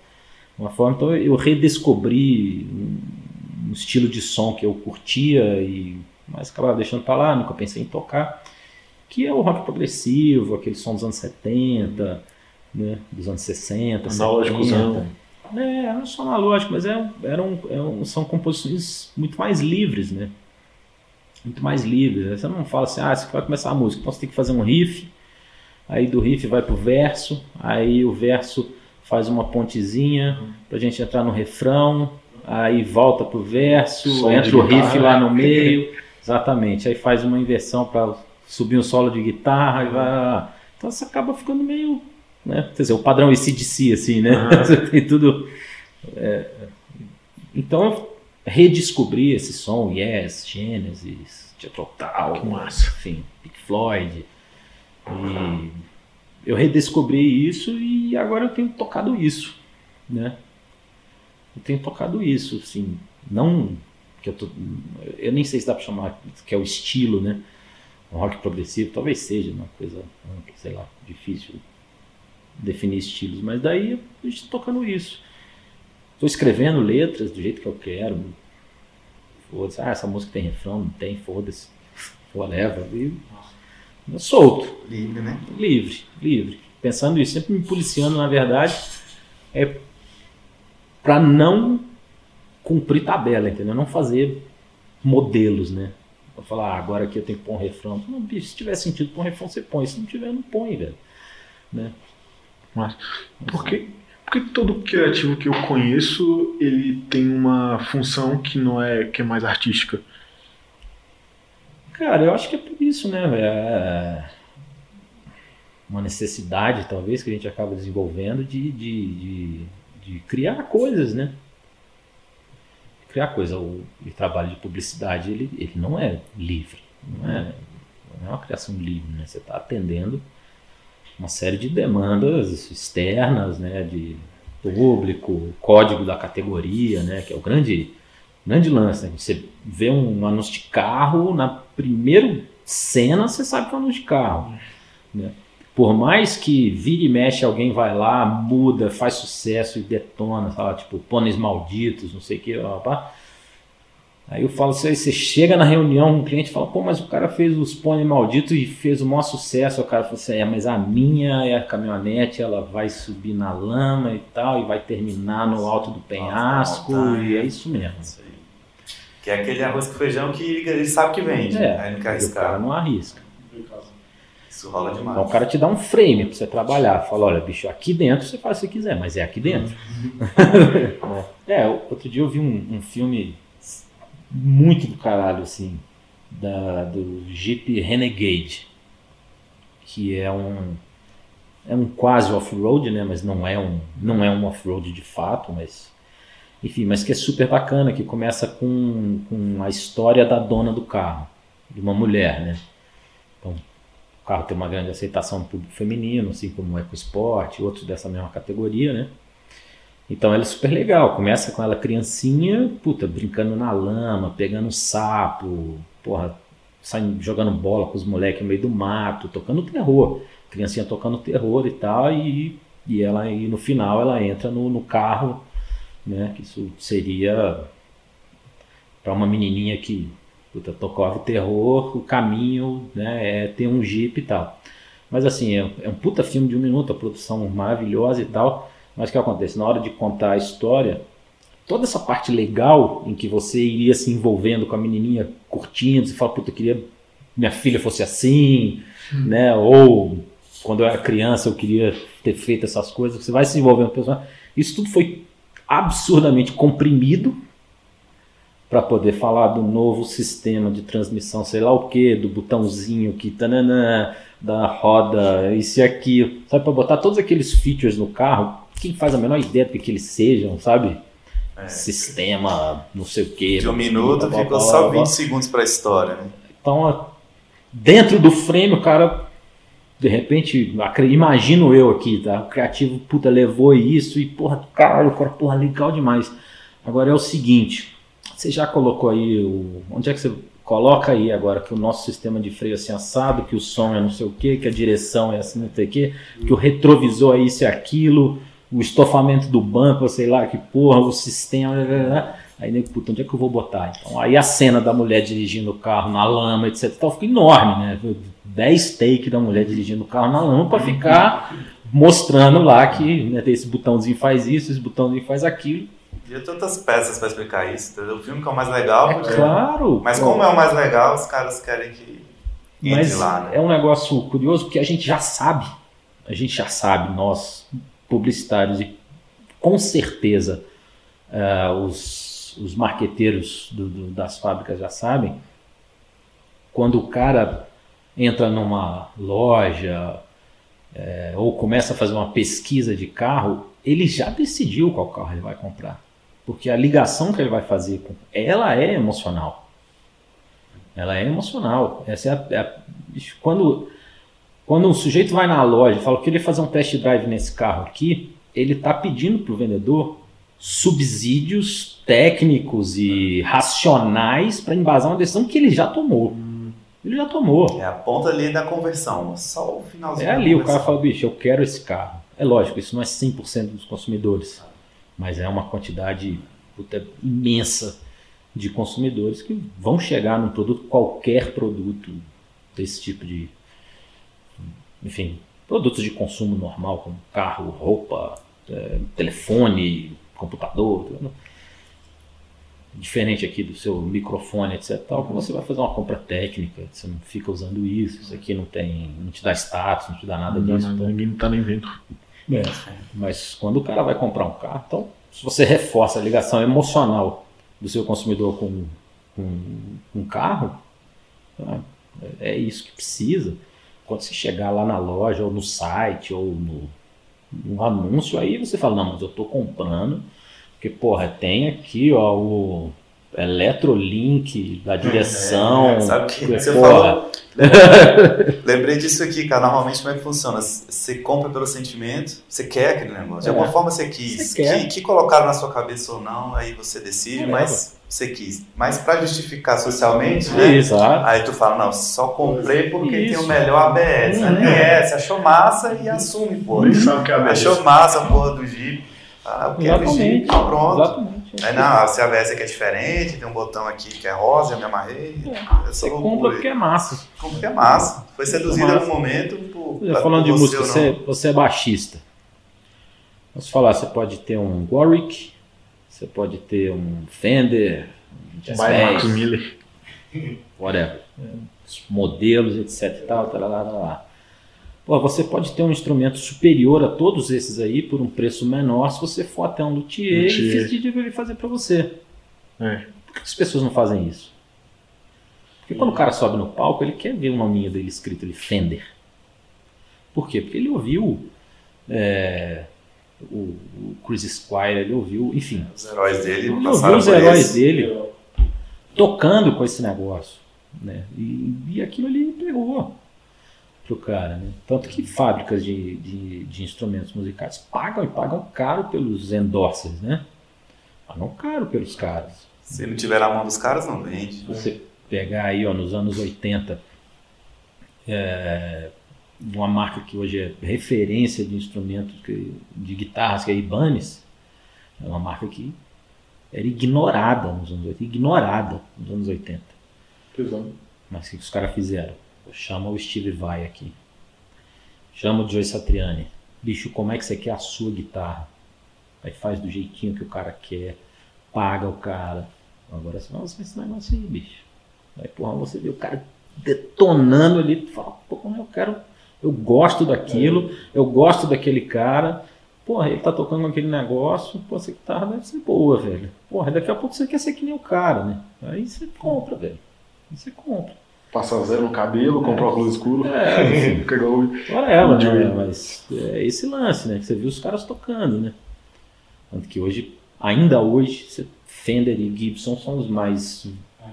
Uma forma, então eu redescobri um, estilo de som que eu curtia e mas acabava deixando para lá, nunca pensei em tocar, que é o rock progressivo, aquele som dos anos 70, né? Dos anos 60, Analógico 70. É, não só analógico, mas é, eram, é, são composições muito mais livres, né? Muito mais livre. Você não fala assim, ah, você vai começar a música, então você tem que fazer um riff, aí do riff vai pro verso, aí o verso faz uma pontezinha pra gente entrar no refrão, aí volta pro verso, solo entra o riff lá no meio, exatamente, aí faz uma inversão para subir um solo de guitarra, e vai, então você acaba ficando meio, né, quer dizer, o padrão ACDC assim, né, uhum. você tem tudo, é, então redescobrir esse som, Yes, Genesis, massa. enfim, Pink Floyd. E eu redescobri isso e agora eu tenho tocado isso, né? Eu tenho tocado isso, assim, não que eu tô, eu nem sei se dá para chamar que é o estilo, né? Um rock progressivo, talvez seja uma coisa, sei lá, difícil definir estilos, mas daí a gente tocando isso. Estou escrevendo letras do jeito que eu quero. Foda-se, ah, essa música tem refrão, não tem, foda-se, whatever. E solto. Livre, né? Livre, livre. Pensando isso, sempre me policiando, na verdade, é para não cumprir tabela, entendeu? Não fazer modelos, né? Pra falar, ah, agora aqui eu tenho que pôr um refrão. Não, bicho, se tiver sentido pôr um refrão, você põe. Se não tiver, não põe, velho. Né? Mas, por que, porque todo criativo que eu conheço, ele tem uma função que não é, que é mais artística? Cara, eu acho que é por isso, né? É uma necessidade, talvez, que a gente acaba desenvolvendo de, de, de, de criar coisas, né? Criar coisa. O, o, trabalho de publicidade, ele, ele não é livre. Não é, não é uma criação livre, né? Você está atendendo uma série de demandas externas, né? De público, código da categoria, né? Que é o grande grande lance. Né? Você vê um anúncio de carro, na primeira cena você sabe que é um anúncio de carro. Né? Por mais que vire e mexe, alguém vai lá, muda, faz sucesso e detona, fala, tipo, pôneis malditos, não sei o que, ó, Aí eu falo assim, você chega na reunião, um cliente fala, pô, mas o cara fez os pôneis malditos e fez o maior sucesso. O cara fala assim, é, mas a minha é a caminhonete, ela vai subir na lama e tal, e vai terminar no alto do penhasco, e é isso mesmo. Isso que é aquele arroz com feijão que ele sabe que vende. É, aí não quer arriscar. O cara não arrisca. Isso rola demais. Então o cara te dá um frame pra você trabalhar. Fala, olha, bicho, aqui dentro você faz o que você quiser, mas é aqui dentro. é, outro dia eu vi um, um, filme muito do caralho, assim, da, do Jeep Renegade, que é um é um quase off-road, né? Mas não é um não é um off-road de fato, mas enfim, mas que é super bacana, que começa com, com a história da dona do carro, de uma mulher, né? Então, o carro tem uma grande aceitação no público feminino, assim como o EcoSport, outros dessa mesma categoria, né? Então ela é super legal, começa com ela criancinha, puta, brincando na lama, pegando sapo, porra, saindo, jogando bola com os moleques no meio do mato, tocando terror. Criancinha tocando terror e tal, e, e ela e no final ela entra no, no carro né? Que isso seria para uma menininha que puta, tocava terror, o caminho né, é ter um jeep e tal. Mas assim, é, é um puta filme de um minuto, a produção maravilhosa e tal. Mas o que acontece? Na hora de contar a história, toda essa parte legal em que você iria se envolvendo com a menininha curtindo, você fala, puta, eu queria minha filha fosse assim, hum. né? Ou quando eu era criança eu queria ter feito essas coisas, você vai se envolvendo com o personagem. Isso tudo foi absurdamente comprimido para poder falar do novo sistema de transmissão, sei lá o que, do botãozinho que tanana, da roda, isso e aquilo, sabe, para botar todos aqueles features no carro, quem faz a menor ideia do que eles sejam, sabe? É. Sistema, não sei o que. De um minuto blá, blá, ficou blá, só 20 segundos para a história, né? Então, dentro do frame, o cara de repente, imagino eu aqui, tá? O criativo, puta, levou isso e, porra, caralho, cara, porra, legal demais. Agora é o seguinte, você já colocou aí o. Onde é que você coloca aí agora que o nosso sistema de freio é assim assado, que o som é não sei o que, que a direção é assim não sei o que, que o retrovisor é isso e aquilo, o estofamento do banco, sei lá, que porra, o sistema. Blá, blá, blá. Aí, nego, puta, onde é que eu vou botar? Então, aí a cena da mulher dirigindo o carro na lama, etc. Então, fica enorme, né? 10 takes da mulher dirigindo o carro na lama para ficar mostrando lá que né, esse botãozinho faz isso, esse botãozinho faz aquilo. Tantas peças para explicar isso, entendeu? O filme que é o mais legal. É claro. Mas como é o mais legal, os caras querem que Mas lá, né? É um negócio curioso porque a gente já sabe, a gente já sabe, nós publicitários, e com certeza uh, os os, marqueteiros do, do, das fábricas já sabem, quando o cara entra numa loja é, ou começa a fazer uma pesquisa de carro, ele já decidiu qual carro ele vai comprar. Porque a ligação que ele vai fazer com ela é emocional. Ela é emocional. Essa é a, é a, quando Quando um sujeito vai na loja e fala que queria fazer um test drive nesse carro aqui, ele está pedindo para o vendedor subsídios técnicos e racionais para embasar uma decisão que ele já tomou. Ele já tomou. É a ponta ali da conversão, só o finalzinho. É ali, o cara fala, bicho, eu quero esse carro. É lógico, isso não é 100% dos consumidores, mas é uma quantidade puta, imensa de consumidores que vão chegar num produto, qualquer produto desse tipo de. Enfim, produtos de consumo normal, como carro, roupa, é, telefone, computador. Tudo. Diferente aqui do seu microfone, etc. Tal, que você vai fazer uma compra técnica, você não fica usando isso, isso aqui não tem. não te dá status, não te dá nada Não, disso. não, então- ninguém não tá nem vendo. É, mas quando o cara vai comprar um carro, então, se você reforça a ligação emocional do seu consumidor com com um carro, ah, é isso que precisa. Quando você chegar lá na loja, ou no site, ou no, no anúncio, aí você fala, não, mas eu estou comprando, porque, porra, tem aqui, ó, o Eletrolink da direção. É, sabe o que você porra? Lembrei disso aqui, cara. Normalmente como é que funciona? Você compra pelo sentimento, você quer aquele negócio. De É. alguma forma você quis. Você quer. Que, que colocaram na sua cabeça ou não, aí você decide, É, mas você quis. Mas pra justificar socialmente, né? Exato. Aí tu fala, não, só comprei porque Isso. tem o melhor ABS. Uhum. Nem é, você achou massa e assume, pô. É ABS. Achou massa a porra do Jeep. Ah, eu quero Exatamente. Jeep, pronto. Exatamente. Aí não, se a ABS aqui é diferente, tem um botão aqui que é rosa, eu me amarrei. Essa Você loucura compra porque é massa. Como que é massa. Foi seduzida Massa. no momento por. Já falando de por música, ou não. você, você é baixista. Vamos falar, você pode ter um Warwick, você pode ter um Fender, um Jazz Miller. whatever. Os modelos, etc e tal, tarará, tarará. Pô, você pode ter um instrumento superior a todos esses aí por um preço menor se você for até um luthier, Luthier. e ele fazer para você. É. Por que as pessoas não fazem isso? Porque quando o cara sobe no palco, ele quer ver o nominho dele escrito ali, Fender. Por quê? Porque ele ouviu é, o, o Chris Squire, ele ouviu, enfim, Os heróis dele ele ouviu os heróis esse. dele tocando com esse negócio. Né? E, e aquilo ali pegou pro cara. Né? Tanto que fábricas de, de, de instrumentos musicais pagam e pagam caro pelos endorsers, né? Pagam caro pelos caras. Se não tiver na mão dos caras, não vende. Você pegar aí ó, nos anos 80, é, uma marca que hoje é referência de instrumentos que- de guitarras, que é a Ibanez, é uma marca que era ignorada nos anos 80, ignorada nos anos 80. Tesão. Mas o que que os caras fizeram? Chama o Steve Vai aqui. Chama o Joe Satriani. Bicho, como é que você quer a sua guitarra? Aí faz do jeitinho que o cara quer. Paga o cara. Agora você usar esse negócio aí, bicho. Aí, porra, você vê o cara detonando ali. Tu fala, pô, eu quero. Eu gosto daquilo. Eu gosto daquele cara. Porra, ele tá tocando aquele negócio. Pô, essa guitarra deve ser boa, velho. Porra, daqui a pouco você quer ser que nem o cara, né? Aí você compra, velho. Aí você compra. Passa zero no cabelo, compra óculos escuros. É, Fica igual o- ela, O né? Mas é esse lance, né? Que você viu os caras tocando, né? Tanto que hoje, ainda hoje, Fender e Gibson são os mais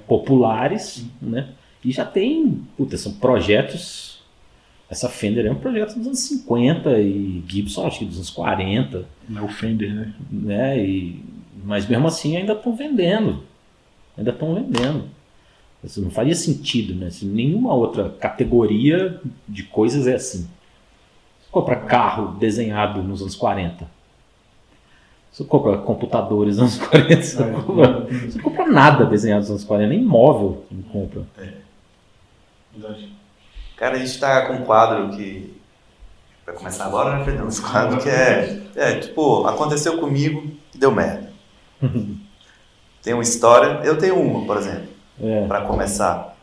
populares, né? E já tem, puta, são projetos. Essa Fender é um projeto dos anos 50 e Gibson acho que dos anos 40, É o Fender, né? né? E, mas mesmo assim ainda estão vendendo. Ainda estão vendendo. Isso não faria sentido, né? Se nenhuma outra categoria de coisas é assim. Você compra carro desenhado nos anos 40. Você compra computadores nos anos 40. Você não compra, você compra nada desenhado nos anos 40, nem imóvel você não compra. Cara, a gente tá com um quadro que. Vai começar agora, né, Fernando? Esse quadro que é. É, tipo, aconteceu comigo e deu merda. Tem uma história. Eu tenho uma, por exemplo, É. para começar.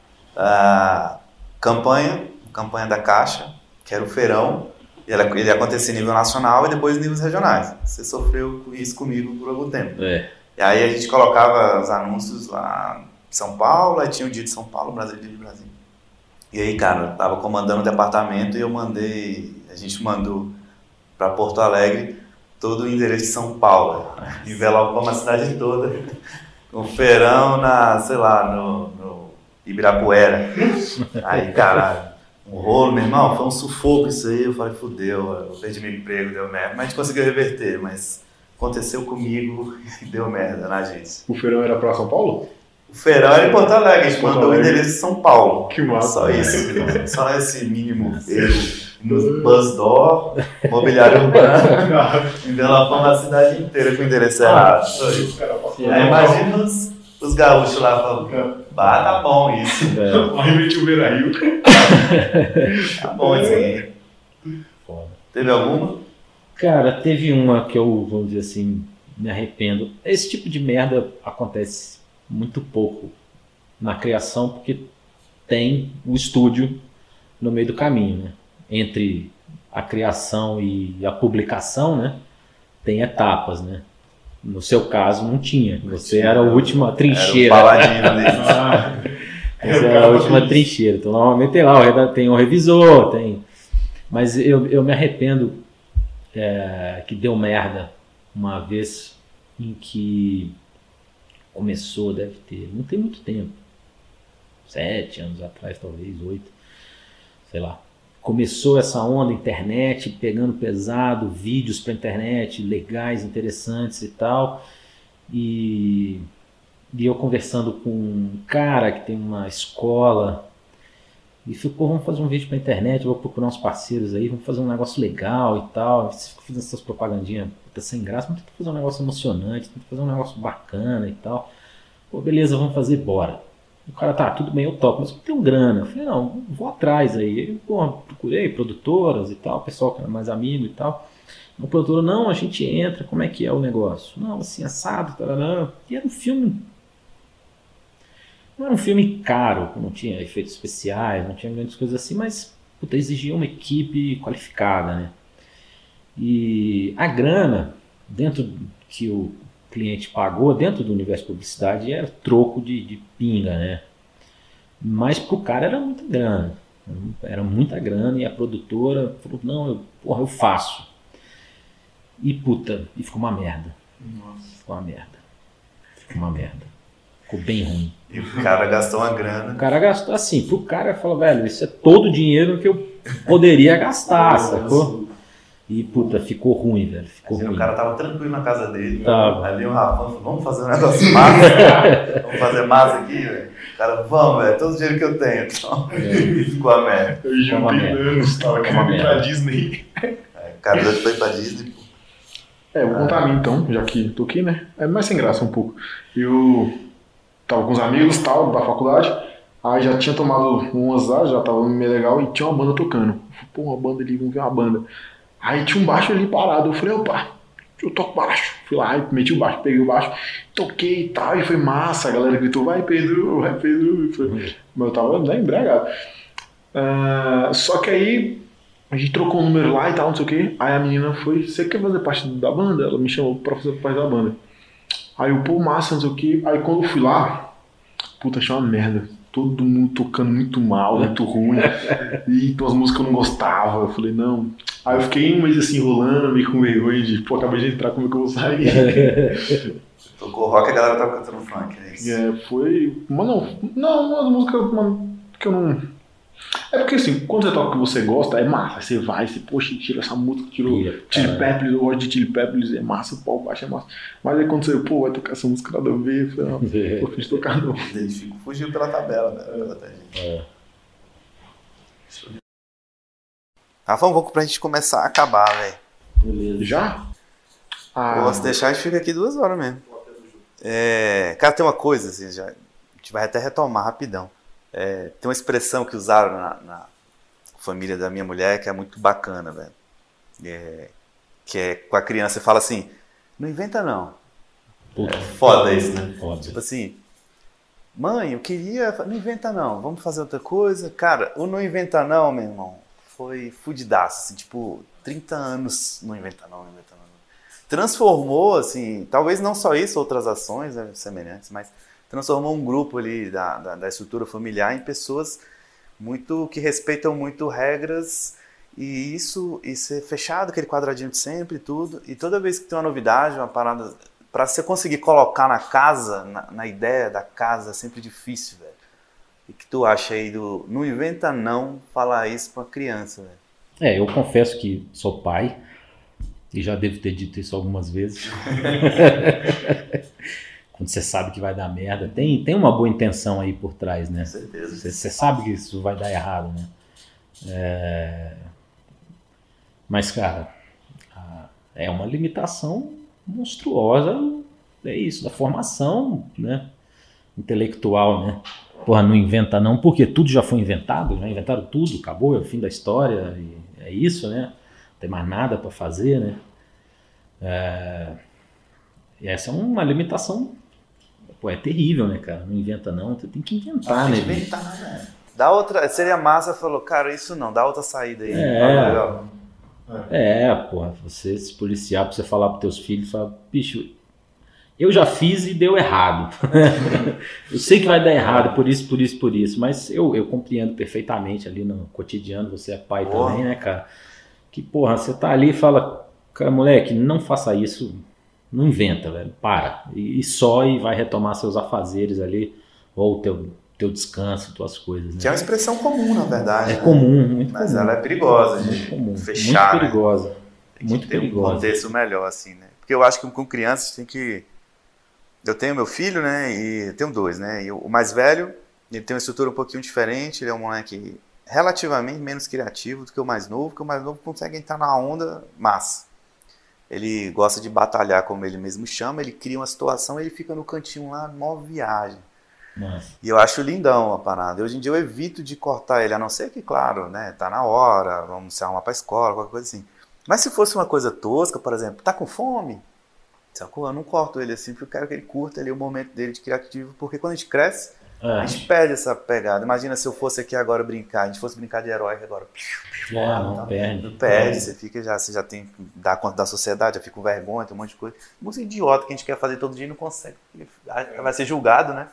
Campanha, campanha da Caixa, que era o feirão. e Ele, acontecer em nível nacional e depois em níveis regionais. Você sofreu com isso comigo por algum tempo. É. E aí a gente colocava os anúncios lá em São Paulo, aí tinha o dia de São Paulo, Brasília de Brasil. E aí, cara, eu tava comandando o departamento e eu mandei, a gente mandou para Porto Alegre todo o endereço de São Paulo. Envelopamos a cidade toda. Um feirão na, sei lá, no, no Ibirapuera. Aí, caralho, um rolo, meu irmão, foi um sufoco isso aí. Eu falei, fudeu, eu perdi meu emprego, deu merda. Mas a gente conseguiu reverter, mas aconteceu comigo e deu merda na gente. O feirão era pra São Paulo? O feirão era em Porto Alegre, a gente mandou o endereço de São Paulo. Que massa. Só isso, só esse mínimo erro. No Buzz Door, mobiliário urbano, envelopando a cidade inteira com o endereço errado. Isso. Aí imagina os, os gaúchos lá falando, bah, tá bom isso, É, Aí meti o Beira Rio. tá bom isso aí. foda. Teve alguma? Cara, teve uma que eu, vamos dizer assim, me arrependo. Esse tipo de merda acontece muito pouco na criação, porque tem o estúdio no meio do caminho, né? Entre a criação e a publicação, né? Tem etapas, né? No seu caso, não tinha. Você era a última Era o trincheira. paladino ali. Essa é a última trincheira. Então, normalmente tem lá, tem um revisor, tem. Mas eu, eu me arrependo é, que deu merda uma vez em que começou, deve ter, não tem muito tempo. Sete anos atrás, talvez, oito, sei lá. Começou essa onda internet, pegando pesado, vídeos para internet, legais, interessantes e tal. E e eu conversando com um cara que tem uma escola. E pô, vamos fazer um vídeo pra internet, vou procurar uns parceiros aí, vamos fazer um negócio legal e tal. Você fica fazendo essas propagandinhas puta, sem graça, mas tenta fazer um negócio emocionante, tenta fazer um negócio bacana e tal. Pô, beleza, vamos fazer, bora. O cara, tá, tudo bem, eu topo, mas eu tenho grana. Eu falei, não, vou atrás aí. Eu, pô, procurei produtoras e tal, pessoal que era mais amigo e tal. O produtor, não, a gente entra, como é que é o negócio? Não, assim, assado, tarará. E era um filme não era um filme caro, não tinha efeitos especiais, não tinha grandes coisas assim, mas puta, exigia uma equipe qualificada, né? E a grana, dentro que o cliente pagou, dentro do universo de publicidade, era troco de, de pinga, né? Mas pro cara era muita grana. Era muita grana e a produtora falou, não, eu, porra, eu faço. E puta, e ficou uma merda. Ficou uma merda. Ficou uma merda. Ficou bem ruim. E o cara gastou uma grana. O cara gastou assim, pro cara falou, velho, isso é todo o dinheiro que eu poderia gastar, sacou? E puta, ficou ruim, velho. Ficou Assim, ruim. o cara tava tranquilo na casa dele. Tava. Ali o Rafa falou, vamos fazer um negócio massa. vamos fazer massa aqui, velho. O cara, vamos, velho, todo o dinheiro que eu tenho. Então. E ficou a merda. Eu juntei merda. anos, tava querendo ir pra. Disney. O cara doido foi pra Disney. pô. É, eu vou contar a mim então, já que tô aqui, né? É mais sem graça um pouco. Eu tava com os amigos tal, da faculdade, aí já tinha tomado umas lá, já tava meio legal e tinha uma banda tocando. Eu Pô, uma banda ali, vamos ver uma banda. Aí tinha um baixo ali parado, eu falei, opa, eu toco baixo. Fui lá meti o baixo, peguei o baixo, toquei e tal, e foi massa. A galera gritou, vai Pedro, vai Pedro. Foi- Mas eu tava né, embriagado. Ah, só que aí a gente trocou um número lá e tal, não sei o que. Aí a menina foi, você quer fazer parte da banda? Ela me chamou pra fazer parte da banda. Aí eu, pô, massa, não sei o que. Aí quando eu fui lá, puta, achei uma merda. Todo mundo tocando muito mal, muito ruim. E umas músicas que eu não gostava. Eu falei, não. Aí eu fiquei um mês assim, enrolando, meio com vergonha de, pô, acabei de entrar, como é que eu vou sair? Tocou rock, a galera tava cantando funk. É isso. É, foi. Mas não, não, umas músicas mano, que eu não. É porque assim, quando você toca o que você gosta, é massa. Você vai, você, poxa, tira essa música, tirou Tira, Chili. Peppers, eu gosto de Chili Peppers, é massa, o pau baixo é massa. Mas aí quando você, pô, vai tocar essa música nada a ver, eu falei, não, tô afim de tocar não. Fugiu pela tabela, né? Pela tangente. É. Rafa, um pouco pra gente começar a acabar, velho. Beleza. Já? Ah, Posso deixar, a gente fica aqui duas horas mesmo. É, cara, tem uma coisa, assim, já, a gente vai até retomar rapidão. É, tem uma expressão que usaram na, na família da minha mulher que é muito bacana, velho. É, que é com a criança, você fala assim, não inventa não. Puta, Foda isso, né? foda. Tipo assim, mãe, eu queria. Não inventa não, vamos fazer outra coisa. Cara, o não inventa não, meu irmão, foi fudidaço, assim, tipo, 30 anos não inventa não, não inventa não. Transformou, assim, talvez não só isso, outras ações né, semelhantes, mas transformou um grupo ali da, da, da estrutura familiar em pessoas muito que respeitam muito regras e isso e ser fechado aquele quadradinho de sempre e tudo e toda vez que tem uma novidade uma parada para você conseguir colocar na casa na, na ideia da casa é sempre difícil velho E que tu acha aí do. Não inventa não falar isso pra criança, velho. É, eu confesso que sou pai e já devo ter dito isso algumas vezes. Quando você sabe que vai dar merda, tem, tem uma boa intenção aí por trás, né? Com certeza. Você, você sabe que isso vai dar errado, né? É... Mas, cara, é uma limitação monstruosa, é isso, da formação, né? Intelectual, né? Porra, não inventa não, porque tudo já foi inventado, já inventaram tudo, acabou, é o fim da história, é isso, né? Não tem mais nada para fazer, né? É, E essa é uma limitação, pô, é terrível, né, cara? Não inventa não, você tem que inventar, né? bicho? Inventar, né? Dá outra. Seria massa, falou, cara, isso não, dá outra saída aí. É. Legal. É, porra, você se policiar pra você falar pros teus filhos, falar, bicho, eu já fiz e deu errado. eu sei que vai dar errado por isso, por isso, por isso, mas eu, eu compreendo perfeitamente ali no cotidiano, você é pai Porra. também, né, cara? Que, porra, você tá ali e fala, cara, moleque, não faça isso, não inventa, velho, para. E, e só e vai retomar seus afazeres ali, ou teu, teu descanso, tuas coisas, né? Que é uma expressão comum, na verdade. É né? comum, muito Mas comum. ela é perigosa de muito comum, fechar, muito né? perigosa. Tem que muito ter um perigosa. contexto melhor, assim, né? Porque eu acho que com crianças tem que. Eu tenho meu filho, né? E tenho dois, né? E o mais velho, ele tem uma estrutura um pouquinho diferente, ele é um moleque relativamente menos criativo do que o mais novo, porque o mais novo consegue entrar na onda massa. Ele gosta de batalhar, como ele mesmo chama, ele cria uma situação ele fica no cantinho lá, mó viagem. Nossa. E eu acho lindão a parada. Hoje em dia eu evito de cortar ele, a não ser que, claro, né, tá na hora, vamos se arrumar pra escola, qualquer coisa assim. Mas se fosse uma coisa tosca, por exemplo, tá com fome? Sacou? Eu não corto ele assim, porque eu quero que ele curta ali o momento dele de criativo, porque quando a gente cresce, a É, gente perde essa pegada. Imagina se eu fosse aqui agora brincar, a gente fosse brincar de herói agora. é, não, Tá. perde. Perde, você fica já, você já tem que dar conta da sociedade, já fica com vergonha, tem um monte de coisa. Música idiota que a gente quer fazer todo dia e não consegue. Vai ser julgado, né?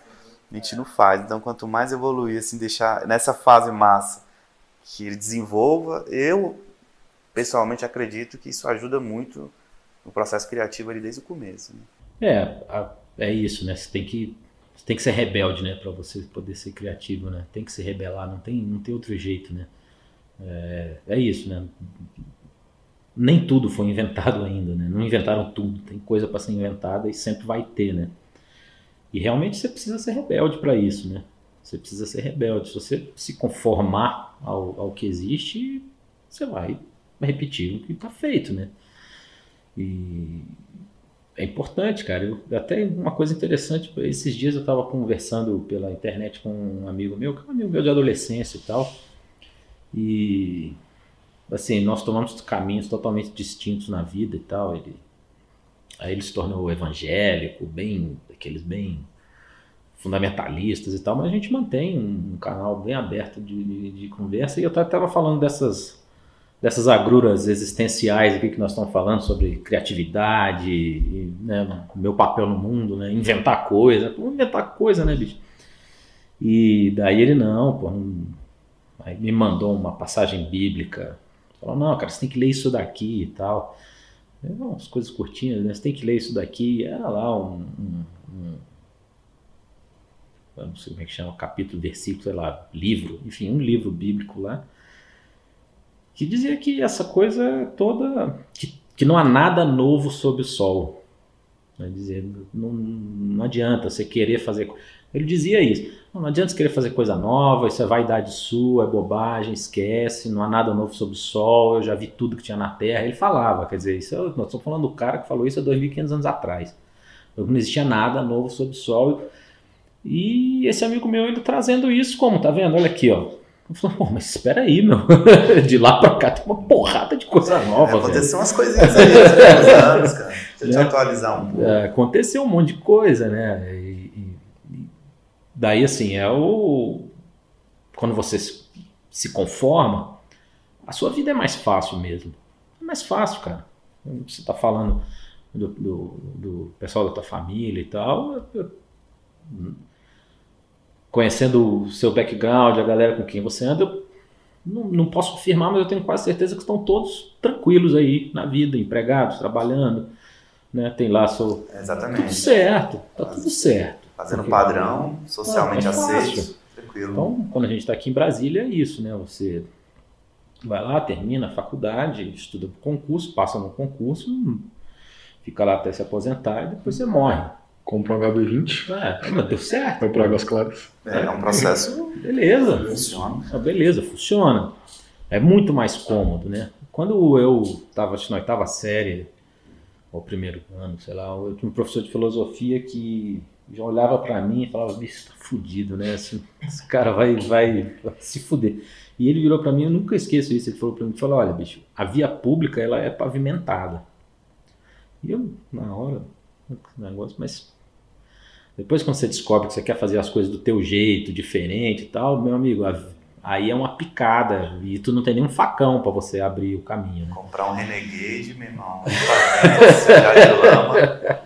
A gente não faz. Então, quanto mais evoluir, assim, deixar nessa fase massa que ele desenvolva, eu pessoalmente acredito que isso ajuda muito no processo criativo ali desde o começo. Né? É, a- é isso, né? Você tem que, você tem que ser rebelde, né? Pra você poder ser criativo, né? Tem que se rebelar, não tem, não tem outro jeito, né? É, é isso, né? Nem tudo foi inventado ainda, né? Não inventaram tudo, tem coisa para ser inventada e sempre vai ter, né? E realmente você precisa ser rebelde para isso, né? Você precisa ser rebelde. Se você se conformar ao, ao que existe, você vai repetir o que está feito, né? E é importante, cara. Eu, até uma coisa interessante, esses dias eu estava conversando pela internet com um amigo meu, que é um amigo meu de adolescência e tal. E assim, nós tomamos caminhos totalmente distintos na vida e tal. Ele, aí ele se tornou evangélico, bem aqueles bem fundamentalistas e tal, mas a gente mantém um, um canal bem aberto de, de, de conversa e eu estava falando dessas dessas agruras existenciais aqui que nós estamos falando sobre criatividade, e, né, meu papel no mundo, né, inventar coisa, inventar coisa, né, bicho? E daí ele não, pô, aí me mandou uma passagem bíblica, falou, não, cara, você tem que ler isso daqui e tal. Eu, "Não, umas coisas curtinhas, né? Você tem que ler isso daqui. Era lá um, um- um- não sei como é que chama, capítulo, versículo, sei lá, livro, enfim, um livro bíblico lá que dizia que essa coisa toda que, que não há nada novo sob o sol. Vai dizer, não, não adianta você querer fazer. Ele dizia isso. Não, não adianta você querer fazer coisa nova, isso é vaidade sua, é bobagem, esquece, não há nada novo sob o sol, eu já vi tudo que tinha na Terra. Ele falava, quer dizer, isso, é- nós estamos falando do cara que falou isso há 2.500 anos atrás. Não existia nada novo sob o sol. E esse amigo meu, ele trazendo isso como, tá vendo? Olha aqui, ó. Eu falei, pô, mas espera aí, meu. De lá pra cá tem uma porrada de coisa nova, É, velho. aconteceu umas coisinhas aí nos últimos anos, cara. Deixa eu te É. atualizar um pouco. É, aconteceu um monte de coisa, né? E, e- daí, assim, é o. Quando você se, se conforma, a sua vida é mais fácil mesmo. É mais fácil, cara. Você tá falando do, do, do pessoal da tua família e tal. eu- eu- conhecendo o seu background, a galera com quem você anda, eu não, não posso afirmar, mas eu tenho quase certeza que estão todos tranquilos aí na vida, empregados, trabalhando, né? Tem lá seu tudo Exatamente. certo, tá tudo certo. Fazendo Porque- padrão, socialmente É aceito. Tranquilo. Então, quando a gente está aqui em Brasília, é isso, né? Você vai lá, termina a faculdade, estuda para concurso, passa no concurso, fica lá até se aposentar e depois você morre. Compra um HB20, É, mas deu certo. vai para Águas Claras. É, é um processo Beleza. funciona. Ah, beleza, funciona. É muito mais cômodo, né? Quando eu estava na oitava série, ou primeiro ano, sei lá, eu tinha um professor de filosofia que já olhava para mim e falava, bicho, tá fudido, né? Esse, esse cara vai, vai, vai se fuder. E ele virou para mim, eu nunca esqueço isso, ele falou para mim, falou, olha, bicho, a via pública, ela é pavimentada. E eu, na hora, negócio, mas depois quando você descobre que você quer fazer as coisas do teu jeito, diferente e tal, meu amigo, aí é uma picada e tu não tem nenhum facão para você abrir o caminho, né? Comprar um Renegade, meu irmão. Já de lama.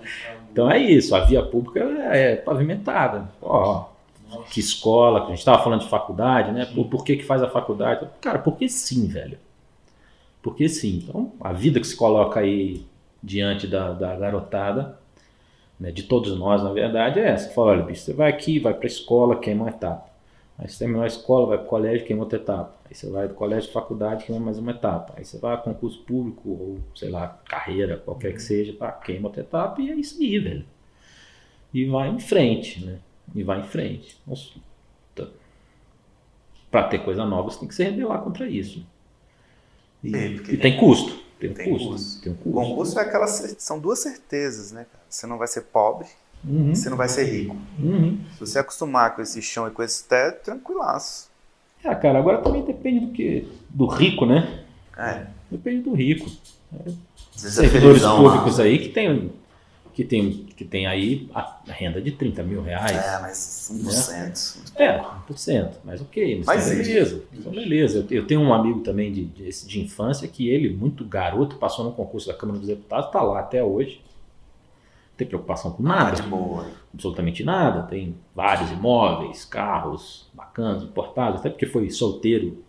Então é isso, a via pública é é pavimentada. Ó, que escola, a gente estava falando de faculdade, né? Por, por que, que faz a faculdade? Cara, porque sim, velho. Porque sim. Então, a vida que se coloca aí diante da, da garotada, né, de todos nós, na verdade, é essa. Fala, olha, bicho, você vai aqui, vai para a escola, queima uma etapa. Aí você terminou a escola, vai para o colégio, queima outra etapa. Aí você vai do colégio para faculdade, queima mais uma etapa. Aí você vai a concurso público, ou sei lá, carreira, qualquer que seja, pá, queima outra etapa e é isso aí, velho. E vai em frente, né? E vai em frente. Para ter coisa nova, você tem que se rebelar contra isso. E, porque e tem custo. Tem, um tem custo, custo. Tem um O custo. concurso é aquela. cer- São duas certezas, né, cara? Você não vai ser pobre, Uhum, você não vai ser rico. uhum. Se você acostumar com esse chão e com esse teto, tranquilaço. Ah, cara, agora também depende do que. Do rico, né? É. Depende do rico. É Servidores felizão públicos lá. aí que tem, que tem, que tem aí a renda de 30 mil reais. É, mas 1%. É, 1%. Mas ok, mas, Mas então existe. beleza. Então beleza. Eu, eu tenho um amigo também de, de, de infância que ele, muito garoto, passou no concurso da Câmara dos Deputados, está lá até hoje. Não tem preocupação com Ah, nada, de boa. absolutamente nada. Tem vários imóveis, carros bacanas, importados, até porque foi solteiro,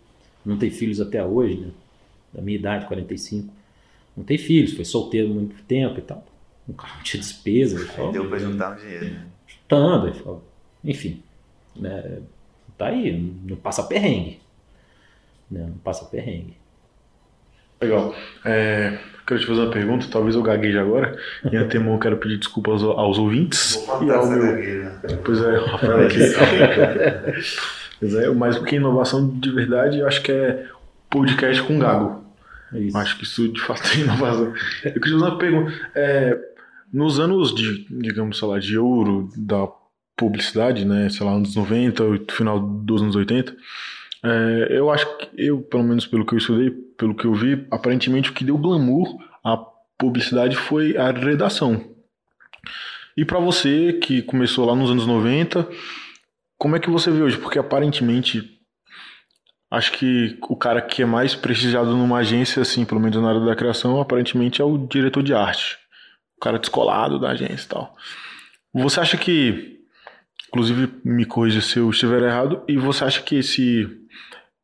não tem filhos até hoje, né? Da minha idade, 45. Não tem filhos, foi solteiro muito tempo e tal. Um carro não tinha despesa, tal Deu pra juntar um dinheiro. né? fala- enfim, né, tá aí, não passa perrengue, né, não passa perrengue. Legal. É, quero te fazer uma pergunta, talvez eu gagueje agora. Em antemão, eu quero pedir desculpas aos, aos ouvintes. E ao meu. Pois é, Rafael aqui. pois é, mas o que é inovação de verdade, eu acho que é podcast com gago. É isso. Acho que isso de fato é inovação. Eu queria fazer uma pergunta. É, nos anos de, digamos, sei lá, de ouro da publicidade, né, sei lá, anos 90, final dos anos 80, é, eu acho que, eu, pelo menos pelo que eu estudei, pelo que eu vi, aparentemente o que deu glamour à publicidade foi a redação. E para você que começou lá nos anos 90, como é que você vê hoje? Porque aparentemente acho que o cara que é mais prestigiado numa agência, assim, pelo menos na área da criação, aparentemente é o diretor de arte. O cara descolado da agência e tal. Você acha que, inclusive me corrija se eu estiver errado, e você acha que esse,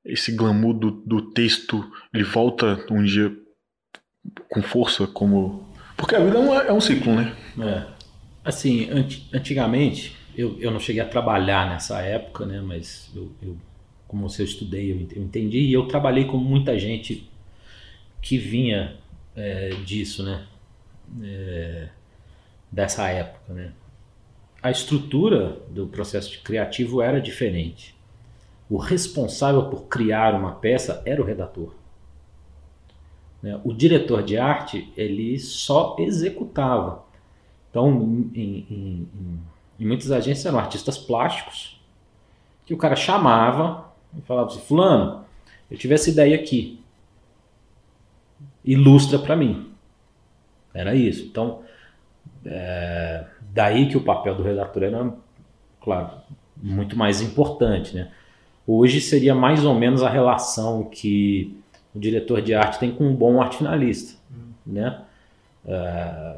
esse glamour do, do texto, ele volta um dia com força, como... Porque a vida é um, é um ciclo, né? É. Assim, anti- antigamente, eu, eu não cheguei a trabalhar nessa época, né, mas eu, eu como eu estudei, eu ent- eu entendi, e eu trabalhei com muita gente que vinha é, disso, né, é, dessa época, né. A estrutura do processo criativo era diferente. O responsável por criar uma peça era o redator. né? O diretor de arte, ele só executava. Então, em, em- em- muitas agências eram artistas plásticos que o cara chamava e falava assim: Fulano, eu tive essa ideia aqui. Ilustra para mim. Era isso. Então, é, daí que o papel do redator era, claro, muito mais importante. Né? Hoje seria mais ou menos a relação que o diretor de arte tem com um bom arte finalista. Né? É,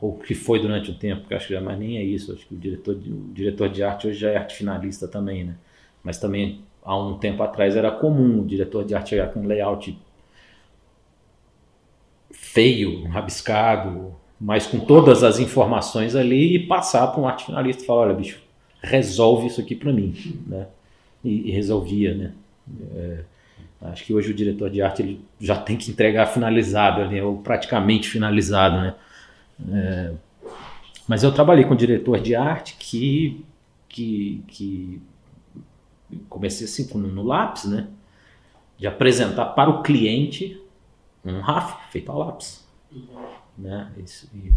ou que foi durante um tempo, porque acho que já mais nem é isso. Acho que o diretor, de, o diretor de arte hoje já é arte finalista também, né? Mas também há um tempo atrás era comum o diretor de arte chegar com um layout feio, rabiscado, mas com todas as informações ali e passar para um arte finalista e falar, olha bicho, resolve isso aqui para mim, né? E, e resolvia, né? É, acho que hoje o diretor de arte ele já tem que entregar finalizado ali, ou praticamente finalizado, né? É, mas eu trabalhei com um diretor de arte que, que, que comecei assim no, no lápis, né? De apresentar para o cliente um RAF feito a lápis. Né? Isso, e...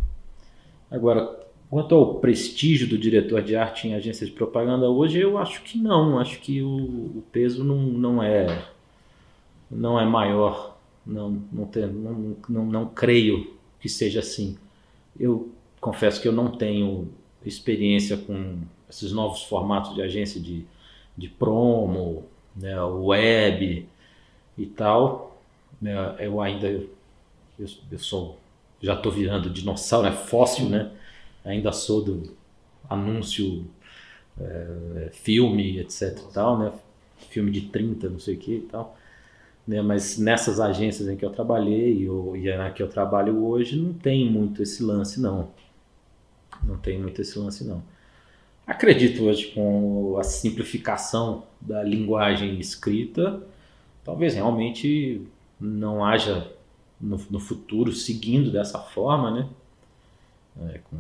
Agora, quanto ao prestígio do diretor de arte em agência de propaganda hoje, eu acho que não. Acho que o, o peso não, não é não é maior. Não, não, tem, não, não, não creio que seja assim. Eu confesso que eu não tenho experiência com esses novos formatos de agência de, de promo, né, web e tal. Né, eu ainda eu, eu sou já estou virando dinossauro, né, fóssil, né? Ainda sou do anúncio, é, filme, etc. E tal, né? Filme de 30, não sei o que e tal. Né? Mas nessas agências em que eu trabalhei e na que eu trabalho hoje, não tem muito esse lance, não. Não tem muito esse lance, não. Acredito hoje com a simplificação da linguagem escrita, talvez realmente não haja no, no futuro seguindo dessa forma, né? É, com,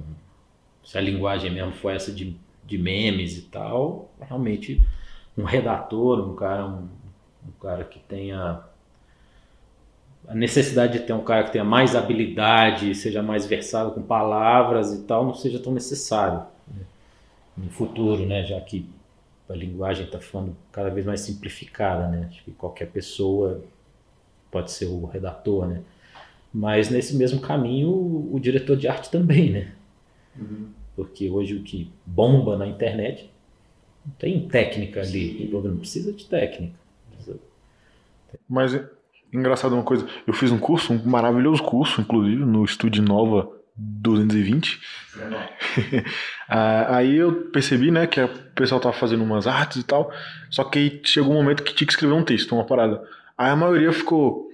se a linguagem mesmo for essa de, de memes e tal, realmente um redator, um cara, um, um cara que tenha a necessidade de ter um cara que tenha mais habilidade, seja mais versado com palavras e tal, não seja tão necessário né? no futuro, né? Já que a linguagem está ficando cada vez mais simplificada, né? Acho que qualquer pessoa pode ser o redator, né? Mas nesse mesmo caminho, o, o diretor de arte também, né? Uhum. Porque hoje o que bomba na internet não tem técnica ali, não precisa de técnica. Mas Engraçado uma coisa, eu fiz um curso, um maravilhoso curso, inclusive, no Estúdio Nova 220. Ah, aí eu percebi, né, que o pessoal tava fazendo umas artes e tal, só que aí chegou um momento que tinha que escrever um texto, uma parada. Aí a maioria ficou,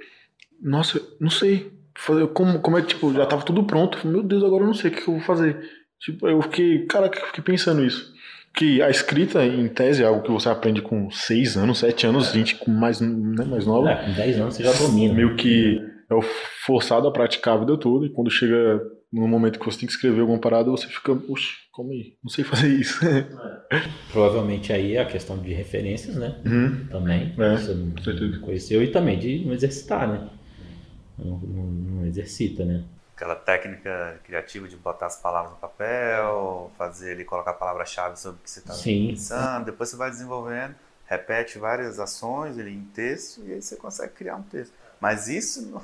nossa, não sei, fazer, como, como é que, tipo, já tava tudo pronto. Meu Deus, agora eu não sei o que eu vou fazer. Tipo, eu fiquei, cara, eu fiquei pensando isso que a escrita, em tese, é algo que você aprende com 6 anos, 7 anos, é. gente com mais, né, mais nova. É, com 10 anos você já domina. Meio que é forçado a praticar a vida toda, e quando chega no momento que você tem que escrever alguma parada, você fica, puxa, como aí? Não sei fazer isso. Provavelmente aí é a questão de referências, né? Uhum. Também. É, você não conheceu, e também de não exercitar, né? Não, não, não exercita, né? Aquela técnica criativa de botar as palavras no papel, fazer ele colocar a palavra-chave sobre o que você está pensando, depois você vai desenvolvendo, repete várias ações ele em texto e aí você consegue criar um texto. Mas isso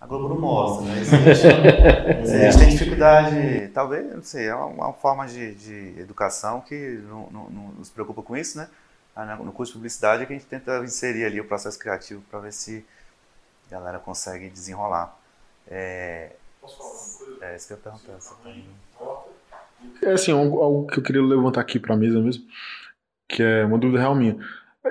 a Globo não mostra, né? Existe, existe tem dificuldade, talvez, não sei, é uma, uma forma de, de, educação que não, não, não, nos preocupa com isso, né? Ah, no curso de publicidade é que a gente tenta inserir ali o processo criativo para ver se a galera consegue desenrolar. É, Posso falar uma coisa? É, isso que eu ia perguntar. Você tem... É assim, algo, algo que eu queria levantar aqui para a mesa mesmo, que é uma dúvida real minha.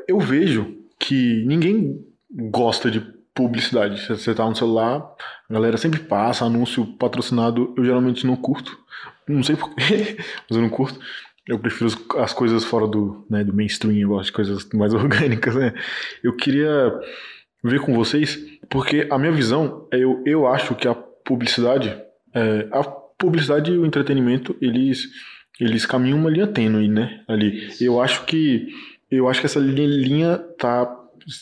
Eu vejo que ninguém gosta de publicidade. Você tá no celular, a galera sempre passa, anúncio patrocinado, eu geralmente não curto. Não sei porquê, mas eu não curto. Eu prefiro as coisas fora do, né, do mainstream, eu gosto de coisas mais orgânicas, né? Eu queria ver com vocês, porque a minha visão, é eu, eu acho que a publicidade, é, a publicidade e o entretenimento, eles, eles caminham uma linha tênue, né? Ali. Eu acho que eu acho que essa linha tá,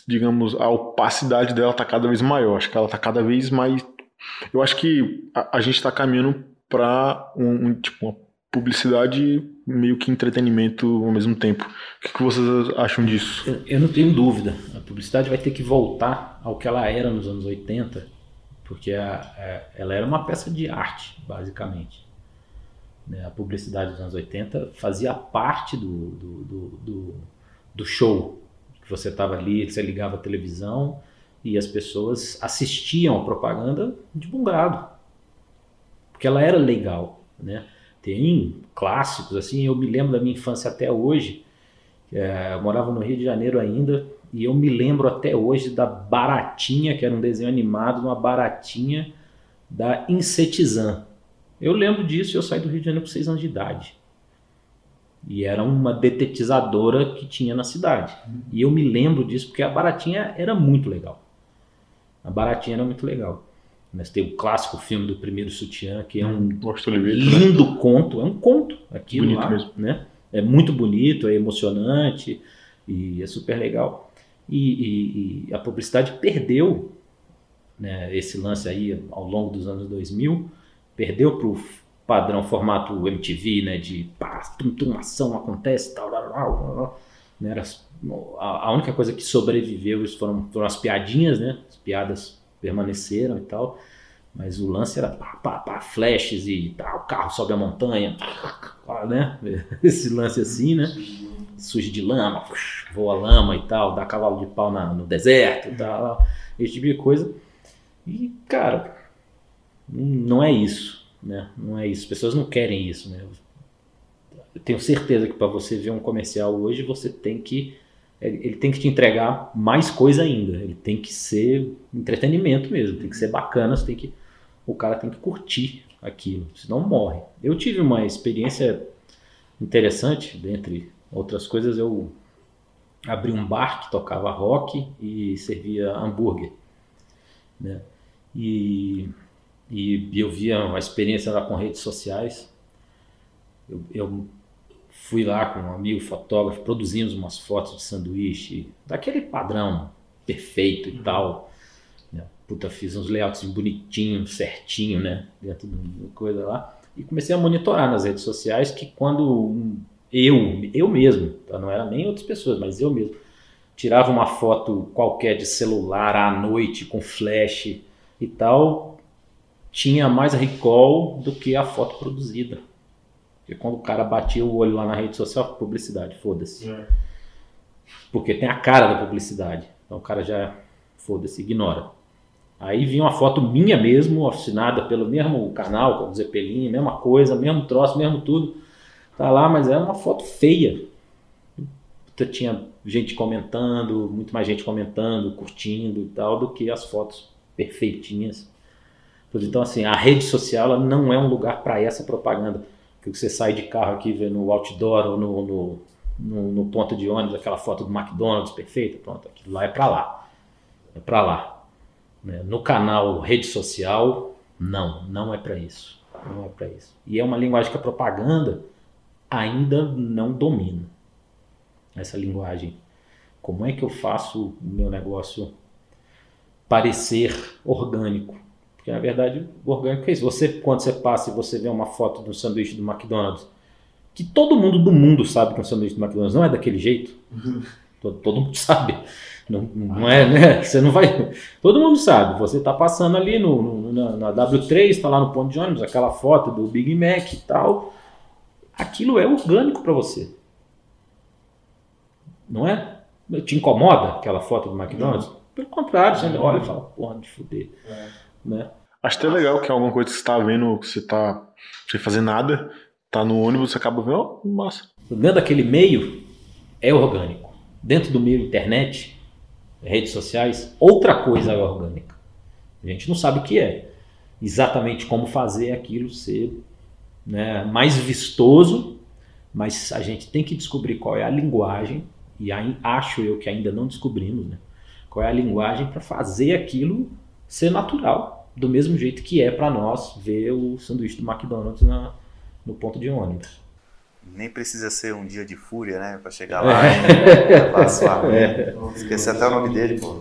digamos, a opacidade dela tá cada vez maior. Acho que ela tá cada vez mais. Eu acho que a, a gente está caminhando para um, um, tipo uma publicidade meio que entretenimento ao mesmo tempo. O que, que vocês acham disso? Eu, eu não tenho dúvida. A publicidade vai ter que voltar ao que ela era nos anos 80 porque a, a, ela era uma peça de arte, basicamente. Né? A publicidade dos anos 80 fazia parte do, do, do, do, do show. Que você estava ali, você ligava a televisão e as pessoas assistiam a propaganda de bom grado. Porque ela era legal. Né? Tem clássicos, assim, eu me lembro da minha infância até hoje. É, eu morava no Rio de Janeiro ainda, e eu me lembro até hoje da Baratinha, que era um desenho animado, uma Baratinha da Insetizan. Eu lembro disso e eu saí do Rio de Janeiro com 6 anos de idade. E era uma detetizadora que tinha na cidade. E eu me lembro disso porque a Baratinha era muito legal. A Baratinha era muito legal. Mas tem o clássico filme do Primeiro Sutiã, que é um Washington Oliveira. lindo conto. É um conto Bonito lá, mesmo. né? É muito bonito, é emocionante e é super legal. E, e- e a publicidade perdeu né, esse lance aí ao longo dos anos 2000, perdeu para o padrão formato MTV, né, de pá, tum, tum, ação acontece, tal, tal, tal, tal. Né, era a, a única coisa que sobreviveu foram, foram as piadinhas, né, as piadas permaneceram e tal, mas o lance era pá, pá, pá, flashes e tal, o carro sobe a montanha, pá, né, esse lance assim, né, sujo de lama, voa lama e tal, dá cavalo de pau na- no deserto e tal, esse tipo de coisa. E, cara, não é isso, né? Não é isso. As pessoas não querem isso, né? Eu tenho certeza que para você ver um comercial hoje, você tem que ele ele tem que te entregar mais coisa ainda. Ele tem que ser entretenimento mesmo, tem que ser bacana, você tem que o cara tem que curtir aquilo, senão morre. Eu tive uma experiência interessante, dentre outras coisas, eu abri um bar que tocava rock e servia hambúrguer, né? E, e eu via uma experiência lá com redes sociais. Eu, eu fui lá com um amigo fotógrafo, produzimos umas fotos de sanduíche, daquele padrão perfeito e tal. né? Puta, fiz uns layouts bonitinhos, certinho, né? Dentro da coisa lá. E comecei a monitorar nas redes sociais que quando um- eu, eu mesmo, tá? não era nem outras pessoas, mas eu mesmo, tirava uma foto qualquer de celular à noite com flash e tal, tinha mais recall do que a foto produzida. Porque quando o cara batia o olho lá na rede social, publicidade, foda-se. Porque tem a cara da publicidade. Então o cara já, foda-se, ignora. Aí vinha uma foto minha mesmo, assinada pelo mesmo canal, com o Zeppelin, mesma coisa, mesmo troço, mesmo tudo. Tá lá, mas era uma foto feia. Tinha gente comentando, muito mais gente comentando, curtindo e tal, do que as fotos perfeitinhas. Então, assim, a rede social não é um lugar para essa propaganda. Que você sai de carro aqui, vê no outdoor ou no, no, no, no ponto de ônibus, aquela foto do McDonald's perfeita, pronto, aquilo lá é para lá. É para lá. né? No canal rede social, não, não é para isso. Não é para isso. E é uma linguagem que a propaganda ainda não domina. Essa linguagem. Como é que eu faço o meu negócio parecer orgânico? Porque na verdade, o orgânico é isso. Você, quando você passa e você vê uma foto de um sanduíche do McDonald's, que todo mundo do mundo sabe que um sanduíche do McDonald's não é daquele jeito. Todo, todo mundo sabe. Não, não é, né? Você não vai. Todo mundo sabe. Você está passando ali no, no- na, na W3, está lá no ponto de ônibus, aquela foto do Big Mac e tal. Aquilo é orgânico para você. Não é? Te incomoda aquela foto do McDonald's? Pelo contrário, você olha e fala, porra, de fuder. Né? Acho até legal que é alguma coisa que você tá vendo, que você tá sem fazer nada, tá no ônibus, você acaba vendo, ó, massa. Dentro daquele meio é orgânico. Dentro do meio internet, redes sociais, outra coisa é orgânica. A gente não sabe o que é. Exatamente como fazer aquilo ser né, mais vistoso, mas a gente tem que descobrir qual é a linguagem, e aí, acho eu que ainda não descobrimos, né? Qual é a linguagem para fazer aquilo ser natural, do mesmo jeito que é para nós ver o sanduíche do McDonald's na- no ponto de ônibus. Nem precisa ser um dia de fúria, né? Pra chegar lá e levar a sua Esqueci até o nome dele, pô.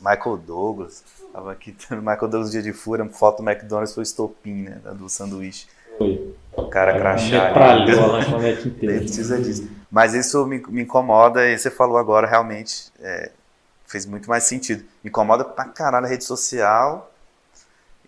Michael Douglas. Tava aqui, Michael Douglas, dia de fúria, foto do McDonald's foi estopim, né? Do sanduíche. Foi. O cara crachá. Metralhou a lanchonete Nem precisa disso. Mas isso me, me incomoda, e você falou agora, realmente é, fez muito mais sentido. Me incomoda pra caralho a rede social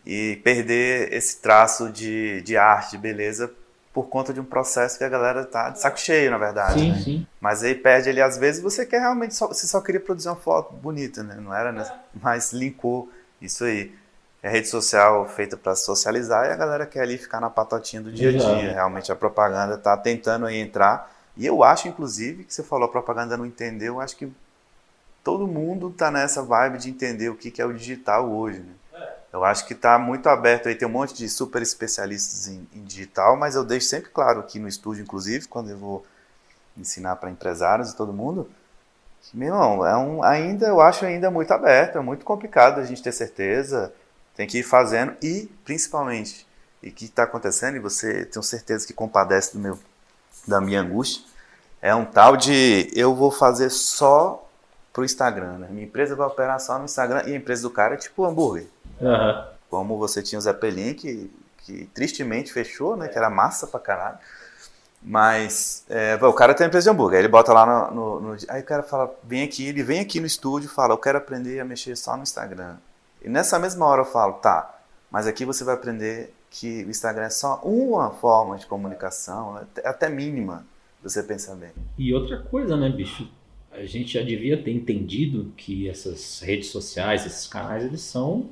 e perder esse traço de, de arte, de beleza, por conta de um processo que a galera tá de saco cheio, na verdade. Sim, né? sim. Mas aí perde ali, às vezes você quer realmente, só, você só queria produzir uma foto bonita, né? Não era, né? Mas linkou isso aí. É rede social feita para socializar e a galera quer ali ficar na patotinha do dia a dia. Realmente a propaganda tá tentando aí entrar. E eu acho, inclusive, que você falou a propaganda não entendeu, eu acho que todo mundo tá nessa vibe de entender o que, que é o digital hoje, né? Eu acho que está muito aberto aí, tem um monte de super especialistas em, em, digital, mas eu deixo sempre claro aqui no estúdio, inclusive, quando eu vou ensinar para empresários e todo mundo, que, meu irmão, é um, ainda, eu acho ainda muito aberto, é muito complicado a gente ter certeza, tem que ir fazendo e, principalmente, e que está acontecendo, e você tenho certeza que compadece do meu, da minha angústia, é um tal de eu vou fazer só pro Instagram, né? Minha empresa vai operar só no Instagram e a empresa do cara é tipo hambúrguer. Uhum. Como você tinha o Zeppelin, que, que tristemente fechou, né? Que era massa pra caralho. Mas é, o cara tem uma empresa de hambúrguer, aí ele bota lá no, no, no, Aí o cara fala, vem aqui, ele vem aqui no estúdio e fala, eu quero aprender a mexer só no Instagram. E nessa mesma hora eu falo, tá, mas aqui você vai aprender que o Instagram é só uma forma de comunicação, até, até mínima, você pensa bem. E outra coisa, né, bicho? A gente já devia ter entendido que essas redes sociais, esses canais, eles são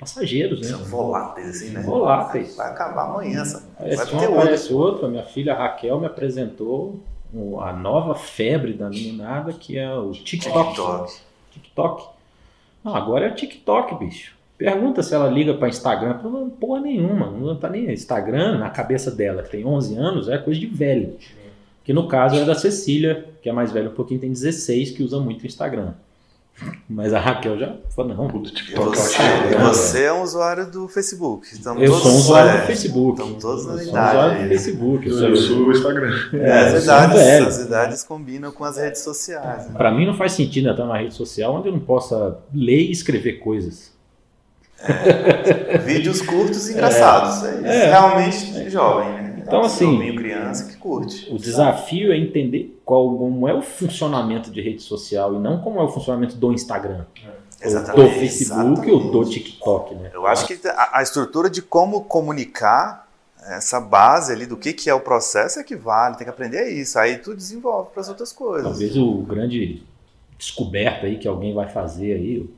passageiros, né? São voláteis, assim, né? Voláteis. Vai acabar amanhã, sabe? Parece um, aparece outro. A minha filha Raquel me apresentou a nova febre da meninada, que é o TikTok. TikTok. TikTok. Não, agora é TikTok, bicho. Pergunta se ela liga para Instagram. Não, porra nenhuma. Não tá nem Instagram na cabeça dela, que tem 11 anos, é coisa de velho. Que no caso é da Cecília, que é mais velha um pouquinho, tem 16, que usa muito o Instagram. Mas a Raquel já falou, não, do TikTok. Você, é, você é um usuário do Facebook. Estamos eu todos, sou um usuário é, do Facebook. Estamos todos na idade. Sou um usuário do Facebook. Eu, eu sou o Instagram. É, as, idades, as idades combinam com as redes sociais. Né? Para mim não faz sentido entrar numa rede social onde eu não possa ler e escrever coisas. É, vídeos curtos e engraçados. É, é, realmente jovem, né? Então, assim, criança que curte. O desafio é entender qual, como é o funcionamento de rede social e não como é o funcionamento do Instagram. É. Exatamente, do Facebook exatamente. ou do TikTok, né? Eu acho que a, a, estrutura de como comunicar, essa base ali do que, que é o processo é que vale, tem que aprender isso. Aí tu desenvolve para as outras coisas. Talvez o grande descoberta aí que alguém vai fazer aí,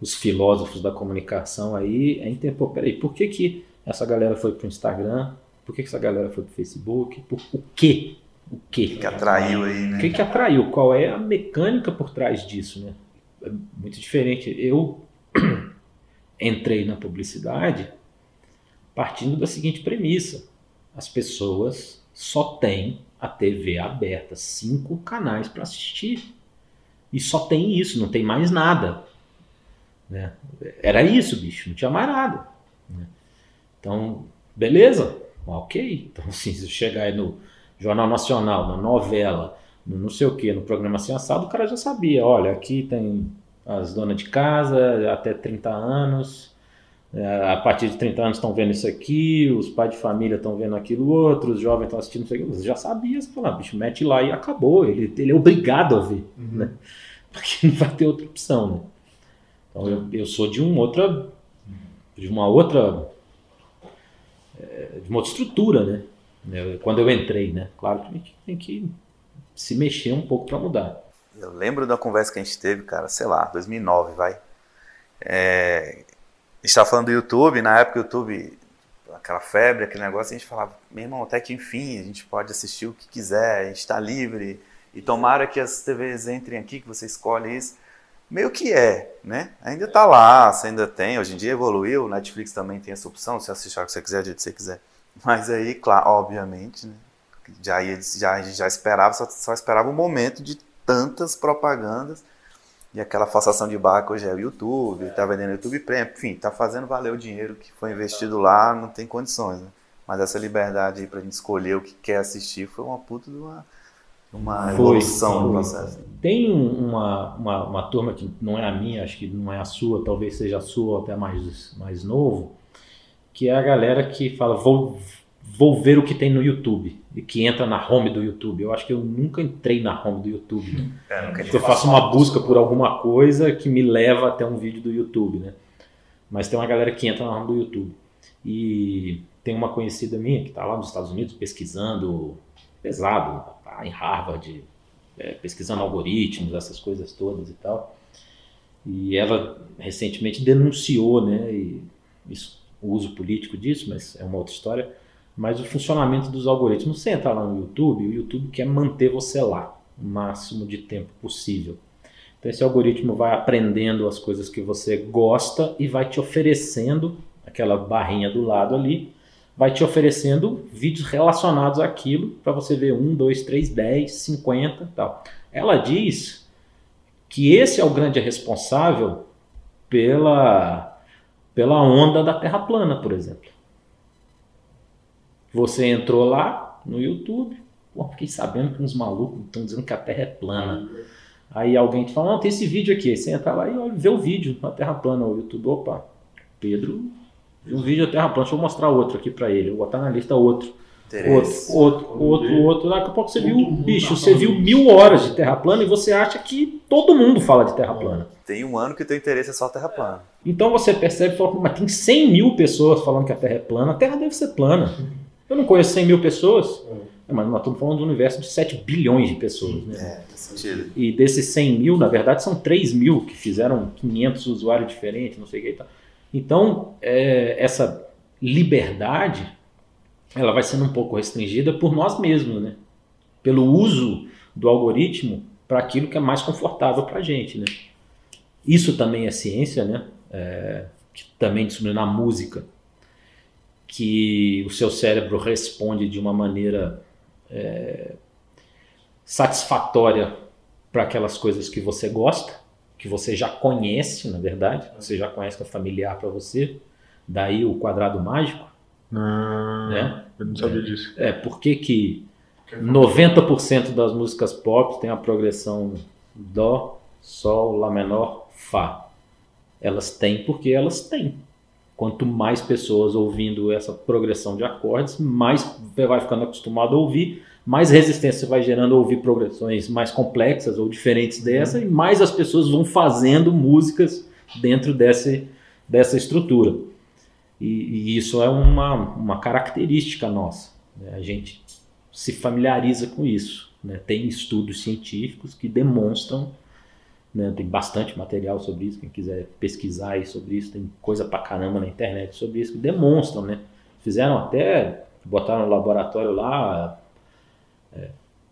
os filósofos da comunicação aí, é entender, pô, peraí, por que, que essa galera foi para o Instagram? Por que, que essa galera foi pro Facebook? Por o quê? O quê? O que atraiu aí, né? O que, que atraiu? Qual é a mecânica por trás disso, né? É muito diferente. Eu entrei na publicidade partindo da seguinte premissa: as pessoas só têm a TV aberta, cinco canais para assistir. E só tem isso, não tem mais nada. Né? Era isso, bicho, não tinha mais nada. Né? Então, beleza, Ok. Então, assim, se chegar aí no Jornal Nacional, na novela, no não sei o que, no programa assim assado, o cara já sabia. Olha, aqui tem as donas de casa até 30 anos. É, a partir de 30 anos estão vendo isso aqui, os pais de família estão vendo aquilo outro, os jovens estão assistindo isso aqui. Você já sabia, você fala, ah, bicho, mete lá e acabou. Ele, ele é obrigado a ver, uhum. né? Porque não vai ter outra opção, né? Então eu, eu sou de um outra, de uma outra de uma outra estrutura, né? Quando eu entrei, né? Claro que a gente tem que se mexer um pouco para mudar. Eu lembro da conversa que a gente teve, cara, sei lá, 2009, vai. É, estava falando do YouTube, na época o YouTube, aquela febre, aquele negócio, a gente falava, meu irmão, até que enfim a gente pode assistir o que quiser, a gente está livre, e tomara que as TVs entrem aqui, que você escolhe isso meio que é, né? Ainda está lá, você ainda tem, hoje em dia evoluiu, Netflix também tem essa opção, você assistir o que você quiser, do jeito que você quiser. Mas aí, claro, obviamente, né? já, já, já esperava, só, só esperava o momento de tantas propagandas e aquela falsação de que hoje é o YouTube, está vendendo YouTube Premium, enfim, está fazendo valer o dinheiro que foi investido lá, não tem condições, né? Mas essa liberdade aí para a gente escolher o que quer assistir foi uma puta de uma uma evolução no processo. Tem uma, uma, uma, turma que não é a minha, acho que não é a sua, talvez seja a sua até mais, mais novo, que é a galera que fala, vou, vou ver o que tem no YouTube, e que entra na home do YouTube. Eu acho que eu nunca entrei na home do YouTube. É, eu faço uma busca por alguma coisa que me leva até um vídeo do YouTube, né? Mas tem uma galera que entra na home do YouTube. E tem uma conhecida minha que está lá nos Estados Unidos pesquisando pesado, em Harvard, é, pesquisando algoritmos, essas coisas todas e tal. E ela recentemente denunciou, né, e isso, o uso político disso, mas é uma outra história, mas o funcionamento dos algoritmos. Você entra lá no YouTube, o YouTube quer manter você lá o máximo de tempo possível. Então esse algoritmo vai aprendendo as coisas que você gosta e vai te oferecendo aquela barrinha do lado ali, vai te oferecendo vídeos relacionados àquilo para você ver um, dois, três, dez, cinquenta, tal. Ela diz que esse é o grande responsável pela pela onda da Terra plana, por exemplo. Você entrou lá no YouTube, pô, fiquei sabendo que uns malucos estão dizendo que a Terra é plana. Aí alguém te fala, não, tem esse vídeo aqui. Você entra lá e vê o vídeo na Terra plana. O YouTube, opa, Pedro um vídeo da Terra plana, deixa eu mostrar outro aqui para ele. Vou botar na lista outro. Outro, outro, outro, outro. Daqui a pouco você viu, bicho, você viu mil horas de Terra plana e você acha que todo mundo fala de Terra plana. Tem um ano que o teu interesse é só Terra plana. Então você percebe e fala, mas tem 100 mil pessoas falando que a Terra é plana. A Terra deve ser plana. Eu não conheço 100 mil pessoas, é, mas nós estamos falando do universo de 7 bilhões de pessoas. Né? É, faz sentido. E desses 100 mil, na verdade, são 3 mil que fizeram 500 usuários diferentes, não sei o que e tal. Então, é, essa liberdade, ela vai sendo um pouco restringida por nós mesmos, né? Pelo uso do algoritmo para aquilo que é mais confortável para a gente, né? Isso também é ciência, né? É, também descobriu na música que o seu cérebro responde de uma maneira é, satisfatória para aquelas coisas que você gosta, que você já conhece, na verdade, você já conhece que é familiar para você, daí o quadrado mágico. Ah, né? Eu não sabia disso. É, por que que 90% das músicas pop tem a progressão Dó, Sol, Lá menor, Fá? Elas têm porque elas têm. Quanto mais pessoas ouvindo essa progressão de acordes, mais vai ficando acostumado a ouvir, mais resistência você vai gerando a ouvir progressões mais complexas ou diferentes dessa, e mais as pessoas vão fazendo músicas dentro dessa, dessa estrutura. E, e isso é uma, uma característica nossa. Né? A gente se familiariza com isso. Né? Tem estudos científicos que demonstram, né? tem bastante material sobre isso, quem quiser pesquisar sobre isso, tem coisa pra caramba na internet sobre isso, que demonstram, né? Fizeram até, botaram no laboratório lá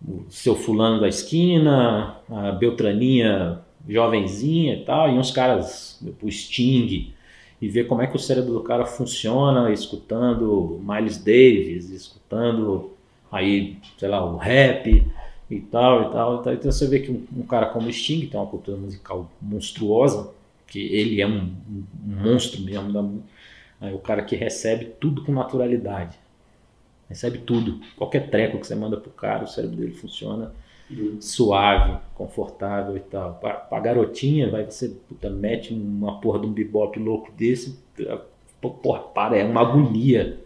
o seu fulano da esquina, a Beltraninha jovenzinha e tal, e uns caras, o Sting, e ver como é que o cérebro do cara funciona escutando Miles Davis, escutando aí, sei lá, o rap e tal e tal. Então você vê que um, um cara como Sting tem uma cultura musical monstruosa, que ele é um, um monstro mesmo da aí o cara que recebe tudo com naturalidade. Recebe tudo. Qualquer treco que você manda pro cara, o cérebro dele funciona suave, confortável e tal. Pra, pra garotinha, vai você puta, mete uma porra de um bebop louco desse, porra, para, é uma agonia.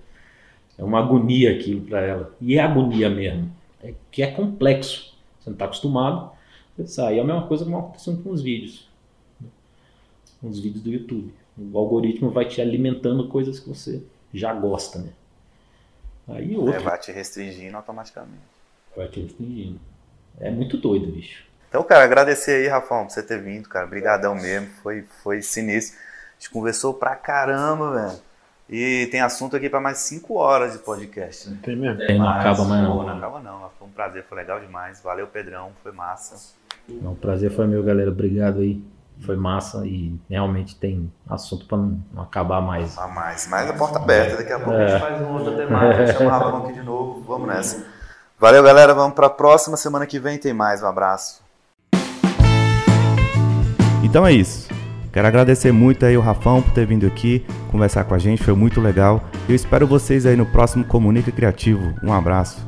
É uma agonia aquilo para ela. E é agonia mesmo. É que é complexo. Você não está acostumado. Aí é a mesma coisa que está acontecendo com os vídeos. Com os vídeos do YouTube. O algoritmo vai te alimentando coisas que você já gosta, né? Aí outro. É, vai te restringindo automaticamente. Vai te restringindo. É muito doido, bicho. Então, cara, agradecer aí, Rafão, por você ter vindo, cara. Obrigadão mesmo. Foi, foi sinistro. A gente conversou pra caramba, velho. E tem assunto aqui para mais 5 horas de podcast, né? Tem mesmo. É, não acaba mais não. Não acaba não. Foi um prazer, foi legal demais. Valeu, Pedrão. Foi massa. Não, o prazer foi meu, galera. Obrigado aí foi massa e realmente tem assunto para não, acabar mais. Ah, mais, mas a porta aberta, daqui a pouco é. a gente é. faz um outro tema. Né? chama o aqui de novo, vamos nessa. Valeu, galera, vamos para a próxima semana que vem tem mais, um abraço. Então é isso. Quero agradecer muito aí o Rafão por ter vindo aqui conversar com a gente, foi muito legal. Eu espero vocês aí no próximo Comunica Criativo. Um abraço.